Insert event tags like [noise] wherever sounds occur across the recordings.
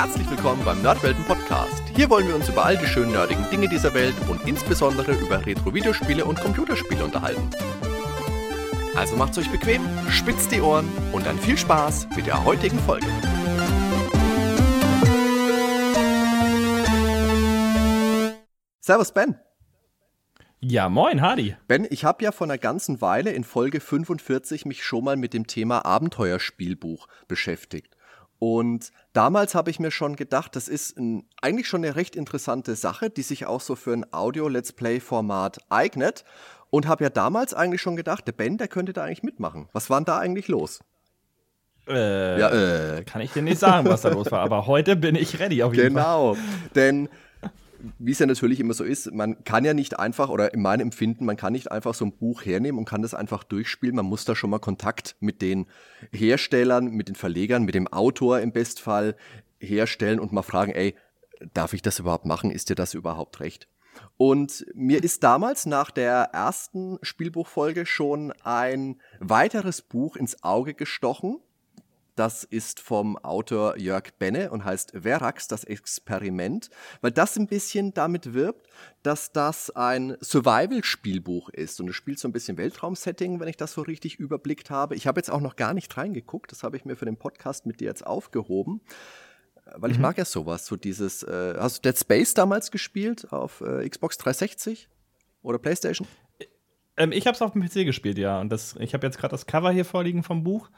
Herzlich willkommen beim Nerdwelten Podcast. Hier wollen wir uns über all die schönen nerdigen Dinge dieser Welt und insbesondere über Retro-Videospiele und Computerspiele unterhalten. Also macht's euch bequem, spitzt die Ohren und dann viel Spaß mit der heutigen Folge. Servus Ben. Ja, moin, Hardy. Ben, ich habe ja vor einer ganzen Weile in Folge 45 mich schon mal mit dem Thema Abenteuerspielbuch beschäftigt. Und damals habe ich mir schon gedacht, das ist ein, eigentlich schon eine recht interessante Sache, die sich auch so für ein Audio-Let's Play-Format eignet. Und habe ja damals eigentlich schon gedacht, der Ben, der könnte da eigentlich mitmachen. Was war denn da eigentlich los? Äh, ja, äh. Kann ich dir nicht sagen, was da los war, aber heute bin ich ready auf jeden genau, Fall. Genau, denn wie es ja natürlich immer so ist, man kann ja nicht einfach, oder in meinem Empfinden, man kann nicht einfach so ein Buch hernehmen und kann das einfach durchspielen. Man muss da schon mal Kontakt mit den Herstellern, mit den Verlegern, mit dem Autor im Bestfall herstellen und mal fragen, ey, darf ich das überhaupt machen? Ist dir das überhaupt recht? Und mir ist damals nach der ersten Spielbuchfolge schon ein weiteres Buch ins Auge gestochen, das ist vom Autor Jörg Benne und heißt Verax, das Experiment, weil das ein bisschen damit wirbt, dass das ein Survival-Spielbuch ist. Und es spielt so ein bisschen Weltraum-Setting, wenn ich das so richtig überblickt habe. Ich habe jetzt auch noch gar nicht reingeguckt, das habe ich mir für den Podcast mit dir jetzt aufgehoben. Weil ich mhm. mag ja sowas, so dieses, äh, hast du Dead Space damals gespielt auf äh, Xbox 360 oder Playstation? Ähm, ich habe es auf dem PC gespielt, ja. Und das, ich habe jetzt gerade das Cover hier vorliegen vom Buch.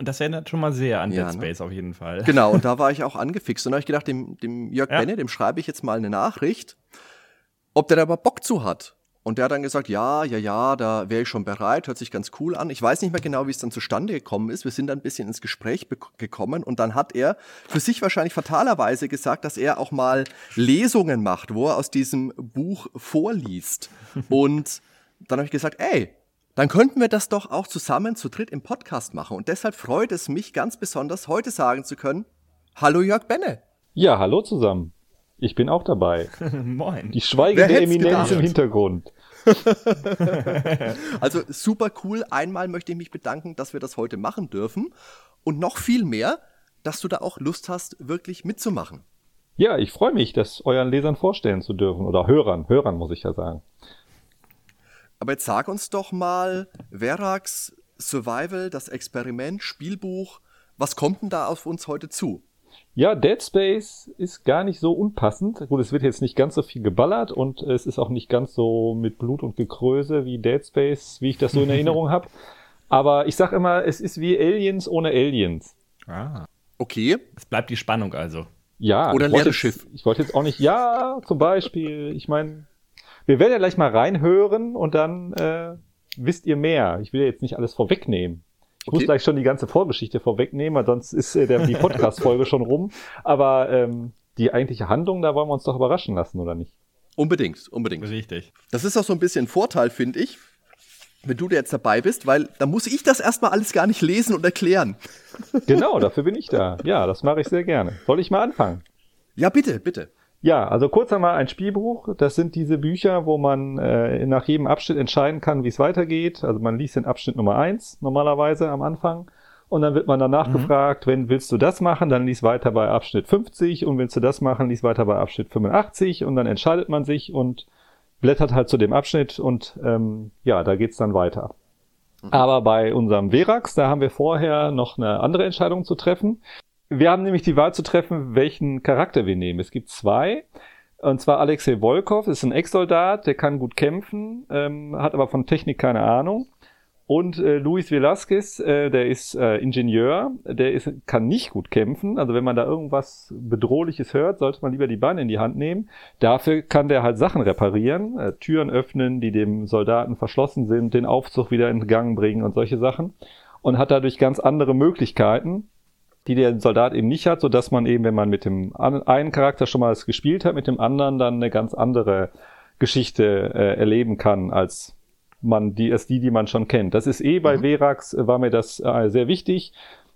Und das erinnert schon mal sehr an ja, Dead ne? Space ne? auf jeden Fall. Genau, und da war ich auch angefixt. Und da habe ich gedacht, dem, dem Jörg ja. Benne, dem schreibe ich jetzt mal eine Nachricht, ob der da aber Bock zu hat. Und der hat dann gesagt, ja, ja, ja, da wäre ich schon bereit, hört sich ganz cool an. Ich weiß nicht mehr genau, wie es dann zustande gekommen ist. Wir sind dann ein bisschen ins Gespräch gekommen und dann hat er für sich wahrscheinlich fatalerweise gesagt, dass er auch mal Lesungen macht, wo er aus diesem Buch vorliest. [laughs] und dann habe ich gesagt, ey, dann könnten wir das doch auch zusammen zu dritt im Podcast machen. Und deshalb freut es mich ganz besonders, heute sagen zu können, hallo Jörg Benne. Ja, hallo zusammen. Ich bin auch dabei. [laughs] Moin. Die schweigende Eminenz gedacht? im Hintergrund. [laughs] also super cool. Einmal möchte ich mich bedanken, dass wir das heute machen dürfen. Und noch viel mehr, dass du da auch Lust hast, wirklich mitzumachen. Ja, ich freue mich, das euren Lesern vorstellen zu dürfen. Oder Hörern, Hörern muss ich ja sagen. Aber jetzt sag uns doch mal, Verax Survival, das Experiment, Spielbuch, was kommt denn da auf uns heute zu? Ja, Dead Space ist gar nicht so unpassend. Gut, es wird jetzt nicht ganz so viel geballert und es ist auch nicht ganz so mit Blut und Gekröse wie Dead Space, wie ich das so in [laughs] Erinnerung habe. Aber ich sag immer, es ist wie Aliens ohne Aliens. Ah. Okay. Es bleibt die Spannung also. Ja. Oder leeres Schiff. Ich wollte jetzt auch nicht, ja, zum Beispiel. Ich meine, wir werden ja gleich mal reinhören und dann äh, wisst ihr mehr. Ich will ja jetzt nicht alles vorwegnehmen. Ich okay. muss gleich schon die ganze Vorgeschichte vorwegnehmen, weil sonst ist äh, der, die Podcast-Folge schon rum. Aber ähm, die eigentliche Handlung, da wollen wir uns doch überraschen lassen, oder nicht? Unbedingt, unbedingt. Richtig. Das ist auch so ein bisschen ein Vorteil, finde ich, wenn du jetzt dabei bist, weil da muss ich das erstmal alles gar nicht lesen und erklären. Genau, dafür bin ich da. Ja, das mache ich sehr gerne. Soll ich mal anfangen? Ja, bitte, bitte. Ja, also kurz einmal ein Spielbuch. Das sind diese Bücher, wo man äh, nach jedem Abschnitt entscheiden kann, wie es weitergeht. Also man liest den Abschnitt Nummer eins normalerweise am Anfang. Und dann wird man danach mhm. gefragt, wenn willst du das machen, dann lies weiter bei Abschnitt 50 und willst du das machen, lies weiter bei Abschnitt 85 und dann entscheidet man sich und blättert halt zu dem Abschnitt und ähm, ja, da geht's dann weiter. Mhm. Aber bei unserem Verax, da haben wir vorher noch eine andere Entscheidung zu treffen. Wir haben nämlich die Wahl zu treffen, welchen Charakter wir nehmen. Es gibt zwei. Und zwar Alexei Volkov ist ein Ex-Soldat, der kann gut kämpfen, ähm, hat aber von Technik keine Ahnung. Und äh, Luis Velasquez, äh, der ist äh, Ingenieur, der ist, kann nicht gut kämpfen. Also wenn man da irgendwas Bedrohliches hört, sollte man lieber die Beine in die Hand nehmen. Dafür kann der halt Sachen reparieren, äh, Türen öffnen, die dem Soldaten verschlossen sind, den Aufzug wieder in Gang bringen und solche Sachen. Und hat dadurch ganz andere Möglichkeiten die der Soldat eben nicht hat, so dass man eben, wenn man mit dem einen Charakter schon mal gespielt hat, mit dem anderen dann eine ganz andere Geschichte äh, erleben kann, als man die, als die, die man schon kennt. Das ist eh bei mhm. Verax, äh, war mir das äh, sehr wichtig.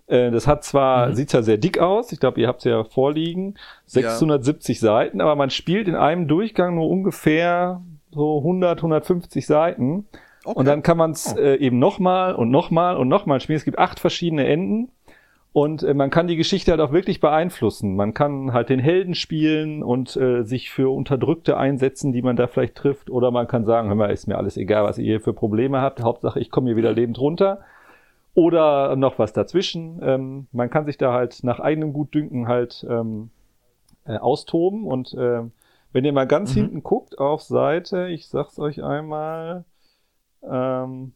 Äh, das hat zwar, mhm. sieht zwar sehr dick aus, ich glaube, ihr habt es ja vorliegen, 670 ja. Seiten, aber man spielt in einem Durchgang nur ungefähr so 100, 150 Seiten. Okay. Und dann kann man es oh. äh, eben nochmal und nochmal und nochmal spielen. Es gibt acht verschiedene Enden. Und äh, man kann die Geschichte halt auch wirklich beeinflussen. Man kann halt den Helden spielen und äh, sich für Unterdrückte einsetzen, die man da vielleicht trifft. Oder man kann sagen, hör mal, ist mir alles egal, was ihr hier für Probleme habt. Hauptsache, ich komme hier wieder lebend runter. Oder noch was dazwischen. Ähm, man kann sich da halt nach eigenem Gutdünken halt ähm, äh, austoben. Und äh, wenn ihr mal ganz mhm. hinten guckt auf Seite, ich sag's euch einmal, ähm,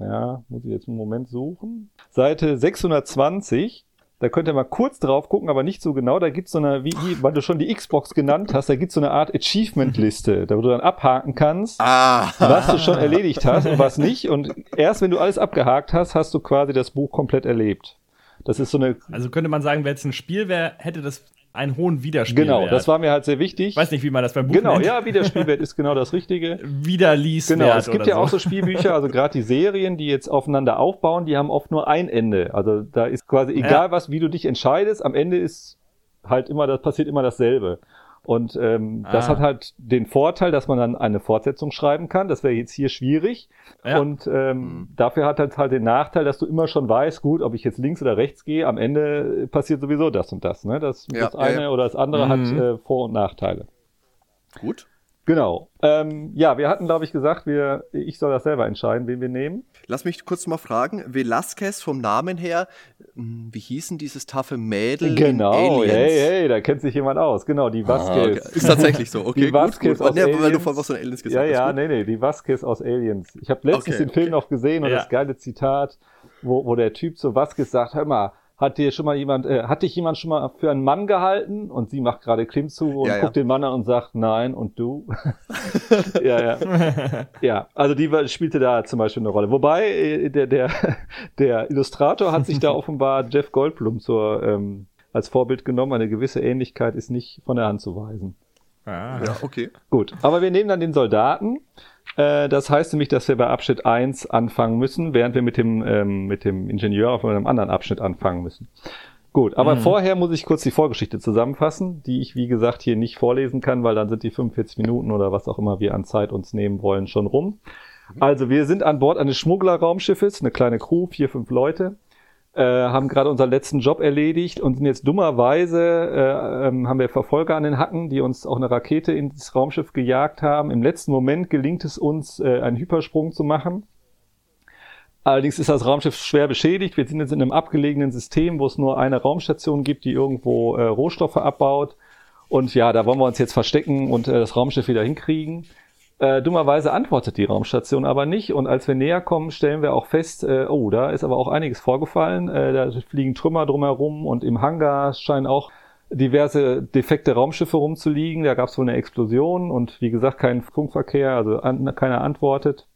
ja, muss ich jetzt einen Moment suchen. Seite 620. Da könnt ihr mal kurz drauf gucken, aber nicht so genau. Da gibt's so eine, wie, wie weil du schon die Xbox genannt hast, da gibt's so eine Art Achievement-Liste, da wo du dann abhaken kannst, ah. was du schon erledigt hast und was nicht. Und erst wenn du alles abgehakt hast, hast du quasi das Buch komplett erlebt. Das ist so eine. Also könnte man sagen, wenn es ein Spiel wäre, hätte das einen hohen Wiederspielwert. Genau, das war mir halt sehr wichtig. Ich weiß nicht, wie man das beim Buch Genau, nennt. ja, Wiederspielwert [laughs] ist genau das Richtige. Wiederlieswert Genau, es gibt ja so. auch so Spielbücher, also [laughs] gerade die Serien, die jetzt aufeinander aufbauen, die haben oft nur ein Ende. Also da ist quasi egal ja. was, wie du dich entscheidest, am Ende ist halt immer, das passiert immer dasselbe. Und ähm, ah. das hat halt den Vorteil, dass man dann eine Fortsetzung schreiben kann. Das wäre jetzt hier schwierig. Ja. Und ähm, mhm. dafür hat halt halt den Nachteil, dass du immer schon weißt, gut, ob ich jetzt links oder rechts gehe, am Ende passiert sowieso das und das. Ne? Das, ja, das eine ja, oder das andere mhm. hat äh, Vor- und Nachteile. Gut. Genau. Ähm, ja, wir hatten, glaube ich, gesagt, wir, ich soll das selber entscheiden, wen wir nehmen. Lass mich kurz mal fragen. Velasquez vom Namen her, hm, wie hießen dieses taffe Mädel? Genau, hey, hey, da kennt sich jemand aus. Genau, die Vasquez. Ah, okay. Ist tatsächlich so, [laughs] okay. Die Vasquez gut, gut. aus ja, Weil du vorhin was von Aliens gesagt hast. Ja, ja, nee, nee, die Vasquez aus Aliens. Ich habe letztens okay, den Film noch gesehen und ja. das geile Zitat, wo, wo der Typ zu Vasquez sagt, hör mal, hat dir schon mal jemand, äh, hat dich jemand schon mal für einen Mann gehalten? Und sie macht gerade Klimmzug und ja, guckt ja. den Mann an und sagt, nein, und du? [laughs] ja, ja. ja, also die spielte da zum Beispiel eine Rolle. Wobei, äh, der, der, [laughs] der Illustrator hat sich da [laughs] offenbar Jeff Goldblum zur, ähm, als Vorbild genommen. Eine gewisse Ähnlichkeit ist nicht von der Hand zu weisen. Ah. Ja, okay. Gut, aber wir nehmen dann den Soldaten das heißt nämlich, dass wir bei Abschnitt 1 anfangen müssen, während wir mit dem, ähm, mit dem Ingenieur auf einem anderen Abschnitt anfangen müssen. Gut, aber mhm. vorher muss ich kurz die Vorgeschichte zusammenfassen, die ich, wie gesagt, hier nicht vorlesen kann, weil dann sind die 45 Minuten oder was auch immer wir an Zeit uns nehmen wollen schon rum. Mhm. Also wir sind an Bord eines Schmugglerraumschiffes, eine kleine Crew, vier, fünf Leute äh, haben gerade unseren letzten Job erledigt und sind jetzt dummerweise, äh, ähm, haben wir Verfolger an den Hacken, die uns auch eine Rakete ins Raumschiff gejagt haben. Im letzten Moment gelingt es uns, äh, einen Hypersprung zu machen. Allerdings ist das Raumschiff schwer beschädigt. Wir sind jetzt in einem abgelegenen System, wo es nur eine Raumstation gibt, die irgendwo äh, Rohstoffe abbaut. Und ja, da wollen wir uns jetzt verstecken und äh, das Raumschiff wieder hinkriegen. Äh, dummerweise antwortet die Raumstation aber nicht und als wir näher kommen, stellen wir auch fest, äh, oh, da ist aber auch einiges vorgefallen. Äh, da fliegen Trümmer drumherum und im Hangar scheinen auch diverse defekte Raumschiffe rumzuliegen. Da gab es wohl eine Explosion und wie gesagt kein Funkverkehr, also an, keiner antwortet.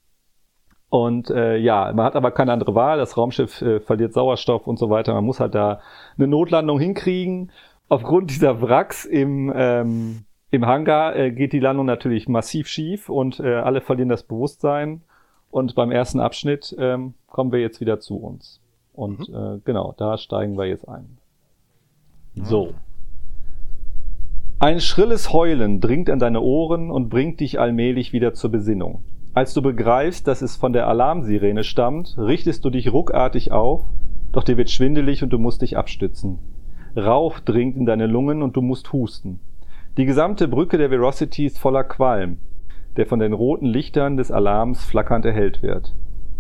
Und äh, ja, man hat aber keine andere Wahl. Das Raumschiff äh, verliert Sauerstoff und so weiter. Man muss halt da eine Notlandung hinkriegen. Aufgrund dieser Wracks im ähm, im Hangar äh, geht die Landung natürlich massiv schief und äh, alle verlieren das Bewusstsein. Und beim ersten Abschnitt ähm, kommen wir jetzt wieder zu uns. Und mhm. äh, genau, da steigen wir jetzt ein. So. Ein schrilles Heulen dringt an deine Ohren und bringt dich allmählich wieder zur Besinnung. Als du begreifst, dass es von der Alarmsirene stammt, richtest du dich ruckartig auf, doch dir wird schwindelig und du musst dich abstützen. Rauch dringt in deine Lungen und du musst husten. Die gesamte Brücke der Velocity ist voller Qualm, der von den roten Lichtern des Alarms flackernd erhellt wird.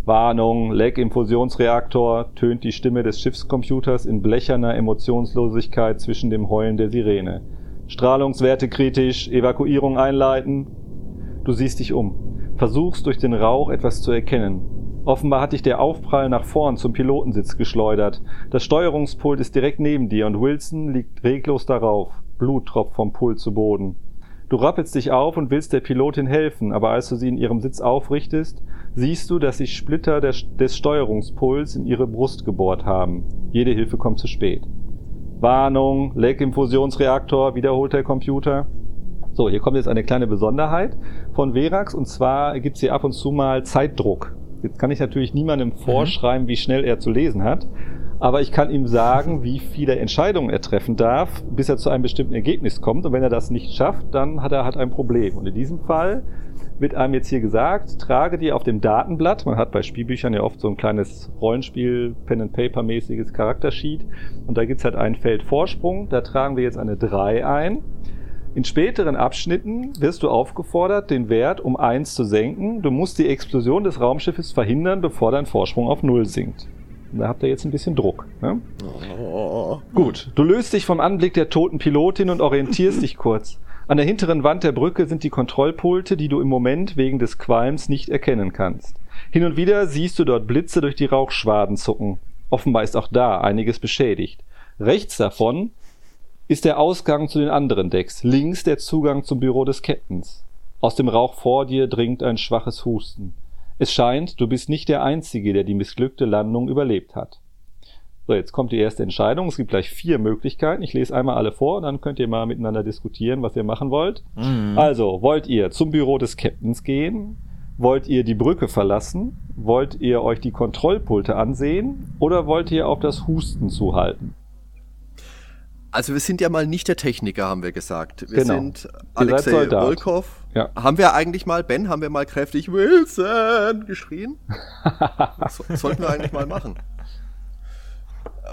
Warnung, Lag im Fusionsreaktor, tönt die Stimme des Schiffscomputers in blecherner Emotionslosigkeit zwischen dem Heulen der Sirene. Strahlungswerte kritisch, Evakuierung einleiten. Du siehst dich um, versuchst durch den Rauch etwas zu erkennen. Offenbar hat dich der Aufprall nach vorn zum Pilotensitz geschleudert. Das Steuerungspult ist direkt neben dir und Wilson liegt reglos darauf. Blut tropft vom Pult zu Boden. Du rappelst dich auf und willst der Pilotin helfen, aber als du sie in ihrem Sitz aufrichtest, siehst du, dass sich Splitter des, Steuerungspuls in ihre Brust gebohrt haben. Jede Hilfe kommt zu spät. Warnung, Leck im Fusionsreaktor, wiederholt der Computer. So, hier kommt jetzt eine kleine Besonderheit von Verax und zwar gibt's hier ab und zu mal Zeitdruck. Jetzt kann ich natürlich niemandem mhm. vorschreiben, wie schnell er zu lesen hat, aber ich kann ihm sagen, wie viele Entscheidungen er treffen darf, bis er zu einem bestimmten Ergebnis kommt. Und wenn er das nicht schafft, dann hat er halt ein Problem. Und in diesem Fall wird einem jetzt hier gesagt, trage dir auf dem Datenblatt, man hat bei Spielbüchern ja oft so ein kleines Rollenspiel, Pen-and-Paper-mäßiges Charaktersheet und da gibt's halt ein Feld Vorsprung, da tragen wir jetzt eine 3 ein. In späteren Abschnitten wirst du aufgefordert, den Wert um 1 zu senken. Du musst die Explosion des Raumschiffes verhindern, bevor dein Vorsprung auf 0 sinkt. Da habt ihr jetzt ein bisschen Druck. Ne? Oh. Gut, du löst dich vom Anblick der toten Pilotin und orientierst dich kurz. An der hinteren Wand der Brücke sind die Kontrollpulte, die du im Moment wegen des Qualms nicht erkennen kannst. Hin und wieder siehst du dort Blitze durch die Rauchschwaden zucken. Offenbar ist auch da einiges beschädigt. Rechts davon ist der Ausgang zu den anderen Decks, links der Zugang zum Büro des Captains. Aus dem Rauch vor dir dringt ein schwaches Husten. Es scheint, du bist nicht der Einzige, der die missglückte Landung überlebt hat. So, jetzt kommt die erste Entscheidung. Es gibt gleich vier Möglichkeiten. Ich lese einmal alle vor und dann könnt ihr mal miteinander diskutieren, was ihr machen wollt. Mhm. Also, wollt ihr zum Büro des Captains gehen? Wollt ihr die Brücke verlassen? Wollt ihr euch die Kontrollpulte ansehen? Oder wollt ihr auf das Husten zuhalten? Also wir sind ja mal nicht der Techniker, haben wir gesagt. Wir genau. sind Alexei Volkov. Ja. Haben wir eigentlich mal, Ben, haben wir mal kräftig Wilson geschrien? [laughs] so, sollten wir eigentlich mal machen.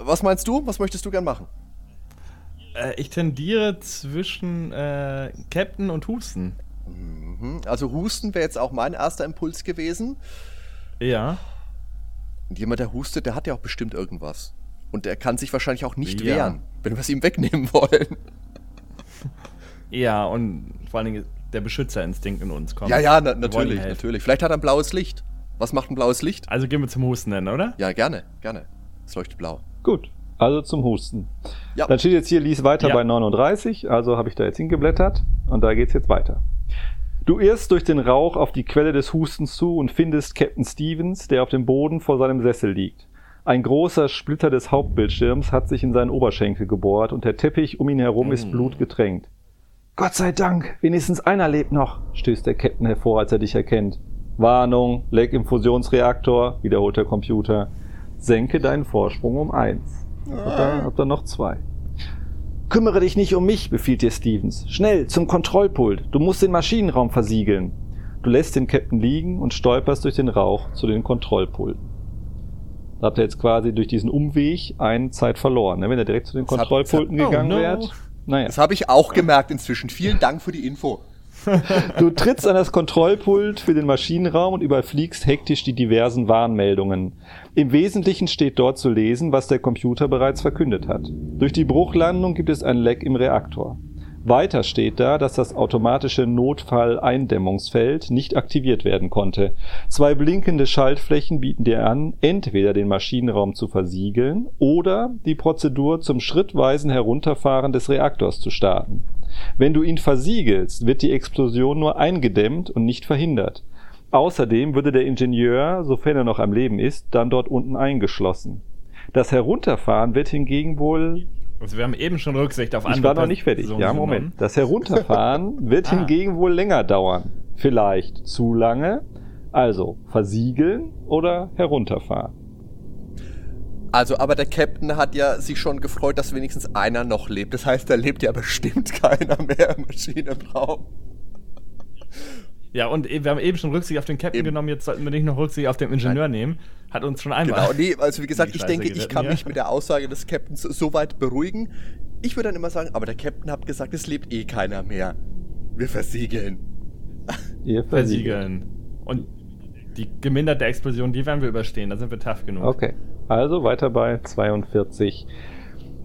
Was meinst du? Was möchtest du gern machen? Äh, ich tendiere zwischen äh, Captain und Husten. Mhm. Also Husten wäre jetzt auch mein erster Impuls gewesen. Ja. Und jemand, der hustet, der hat ja auch bestimmt irgendwas. Und der kann sich wahrscheinlich auch nicht ja. wehren, wenn wir es ihm wegnehmen wollen. Ja, und vor allen Dingen der Beschützerinstinkt in uns kommt. Ja, ja, na, natürlich, natürlich. Vielleicht hat er ein blaues Licht. Was macht ein blaues Licht? Also gehen wir zum Husten dann, oder? Ja, gerne, gerne. Es leuchtet blau. Gut, also zum Husten. Ja. Dann steht jetzt hier, lies weiter ja. bei 39, also habe ich da jetzt hingeblättert und da geht es jetzt weiter. Du irrst durch den Rauch auf die Quelle des Hustens zu und findest Captain Stevens, der auf dem Boden vor seinem Sessel liegt. Ein großer Splitter des Hauptbildschirms hat sich in seinen Oberschenkel gebohrt und der Teppich um ihn herum ist mm. blutgetränkt. Gott sei Dank, wenigstens einer lebt noch, stößt der Captain hervor, als er dich erkennt. Warnung, Leck im Fusionsreaktor, wiederholt der Computer senke deinen Vorsprung um eins. Habt ihr, habt ihr noch zwei. Kümmere dich nicht um mich, befiehlt dir Stevens. Schnell, zum Kontrollpult. Du musst den Maschinenraum versiegeln. Du lässt den Captain liegen und stolperst durch den Rauch zu den Kontrollpulten. Da habt ihr jetzt quasi durch diesen Umweg eine Zeit verloren. Ne? Wenn ihr direkt zu den Kontrollpulten hab, gegangen oh no. wärt. Naja. Das habe ich auch gemerkt inzwischen. Vielen Dank für die Info. [laughs] Du trittst an das Kontrollpult für den Maschinenraum und überfliegst hektisch die diversen Warnmeldungen. Im Wesentlichen steht dort zu lesen, was der Computer bereits verkündet hat. Durch die Bruchlandung gibt es ein Leck im Reaktor. Weiter steht da, dass das automatische Notfall-Eindämmungsfeld nicht aktiviert werden konnte. Zwei blinkende Schaltflächen bieten dir an, entweder den Maschinenraum zu versiegeln oder die Prozedur zum schrittweisen Herunterfahren des Reaktors zu starten. Wenn du ihn versiegelst, wird die Explosion nur eingedämmt und nicht verhindert. Außerdem würde der Ingenieur, sofern er noch am Leben ist, dann dort unten eingeschlossen. Das Herunterfahren wird hingegen wohl. Also wir haben eben schon Rücksicht auf andere. Ich war noch nicht fertig. ja, Moment. Das Herunterfahren [laughs] wird ah. hingegen wohl länger dauern. Vielleicht zu lange. Also versiegeln oder herunterfahren. Also, aber der Captain hat ja sich schon gefreut, dass wenigstens einer noch lebt. Das heißt, da lebt ja bestimmt [laughs] keiner mehr im Maschinenraum. Ja, und wir haben eben schon Rücksicht auf den Captain eben. genommen, jetzt sollten wir nicht noch Rücksicht auf den Ingenieur Nein. nehmen. Hat uns schon einmal. Genau, nee, also wie gesagt, ich denke, ich kann mich mit der Aussage des Captains so weit beruhigen. Ich würde dann immer sagen, aber der Captain hat gesagt, es lebt eh keiner mehr. Wir versiegeln. Wir [laughs] versiegeln. Und die geminderte Explosion, die werden wir überstehen, da sind wir tough genug. Okay. Also weiter bei 42.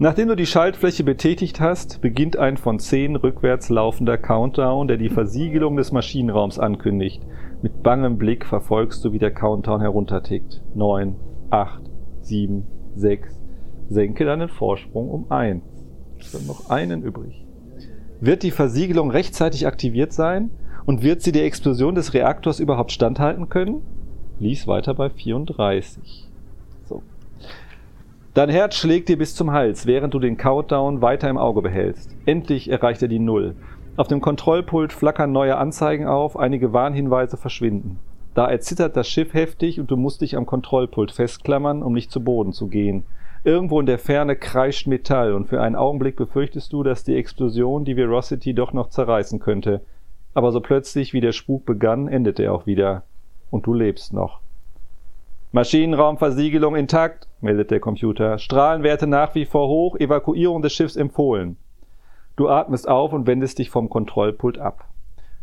Nachdem du die Schaltfläche betätigt hast, beginnt ein von 10 rückwärts laufender Countdown, der die Versiegelung des Maschinenraums ankündigt. Mit bangem Blick verfolgst du, wie der Countdown heruntertickt. 9, 8, 7, 6. Senke deinen Vorsprung um 1. Es sind noch einen übrig. Wird die Versiegelung rechtzeitig aktiviert sein? Und wird sie der Explosion des Reaktors überhaupt standhalten können? Lies weiter bei 34. Dein Herz schlägt dir bis zum Hals, während du den Countdown weiter im Auge behältst. Endlich erreicht er die Null. Auf dem Kontrollpult flackern neue Anzeigen auf, einige Warnhinweise verschwinden. Da erzittert das Schiff heftig und du musst dich am Kontrollpult festklammern, um nicht zu Boden zu gehen. Irgendwo in der Ferne kreischt Metall und für einen Augenblick befürchtest du, dass die Explosion die Verocity doch noch zerreißen könnte. aber so plötzlich wie der Spuk begann, endet er auch wieder. Und du lebst noch. Maschinenraumversiegelung intakt, meldet der Computer. Strahlenwerte nach wie vor hoch, Evakuierung des Schiffs empfohlen. Du atmest auf und wendest dich vom Kontrollpult ab.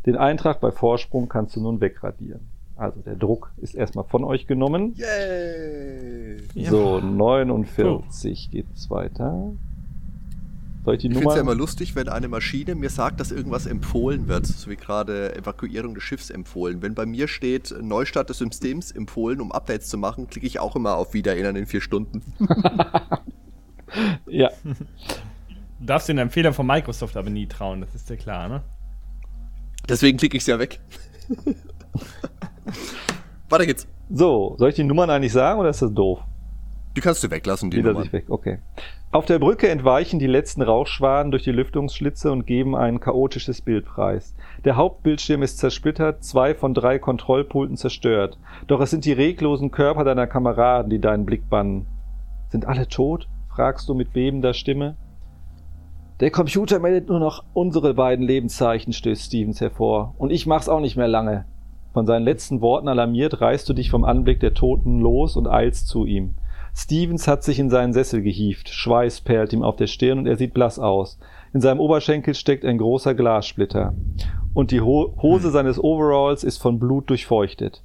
Den Eintrag bei Vorsprung kannst du nun wegradieren. Also der Druck ist erstmal von euch genommen. Yay! So, 49 oh. geht's weiter. Soll ich die ich finde es ja immer lustig, wenn eine Maschine mir sagt, dass irgendwas empfohlen wird, so wie gerade Evakuierung des Schiffs empfohlen. Wenn bei mir steht Neustart des Systems empfohlen, um Updates zu machen, klicke ich auch immer auf Wiedererinnern in vier Stunden. [laughs] ja. Du darfst den Empfehlern von Microsoft aber nie trauen, das ist dir klar, ne? Deswegen klicke ich es ja weg. [laughs] Weiter geht's. So, soll ich die Nummern eigentlich sagen oder ist das doof? Die kannst du weglassen, die, die Nummern. Weg. Okay. Auf der Brücke entweichen die letzten Rauchschwaden durch die Lüftungsschlitze und geben ein chaotisches Bild preis. Der Hauptbildschirm ist zersplittert, zwei von drei Kontrollpulten zerstört. Doch es sind die reglosen Körper deiner Kameraden, die deinen Blick bannen. Sind alle tot? fragst du mit bebender Stimme. Der Computer meldet nur noch unsere beiden Lebenszeichen, stößt Stevens hervor. Und ich mach's auch nicht mehr lange. Von seinen letzten Worten alarmiert, reißt du dich vom Anblick der Toten los und eilst zu ihm. Stevens hat sich in seinen Sessel gehieft, Schweiß perlt ihm auf der Stirn und er sieht blass aus. In seinem Oberschenkel steckt ein großer Glassplitter. Und die Ho Hose hm. seines Overalls ist von Blut durchfeuchtet.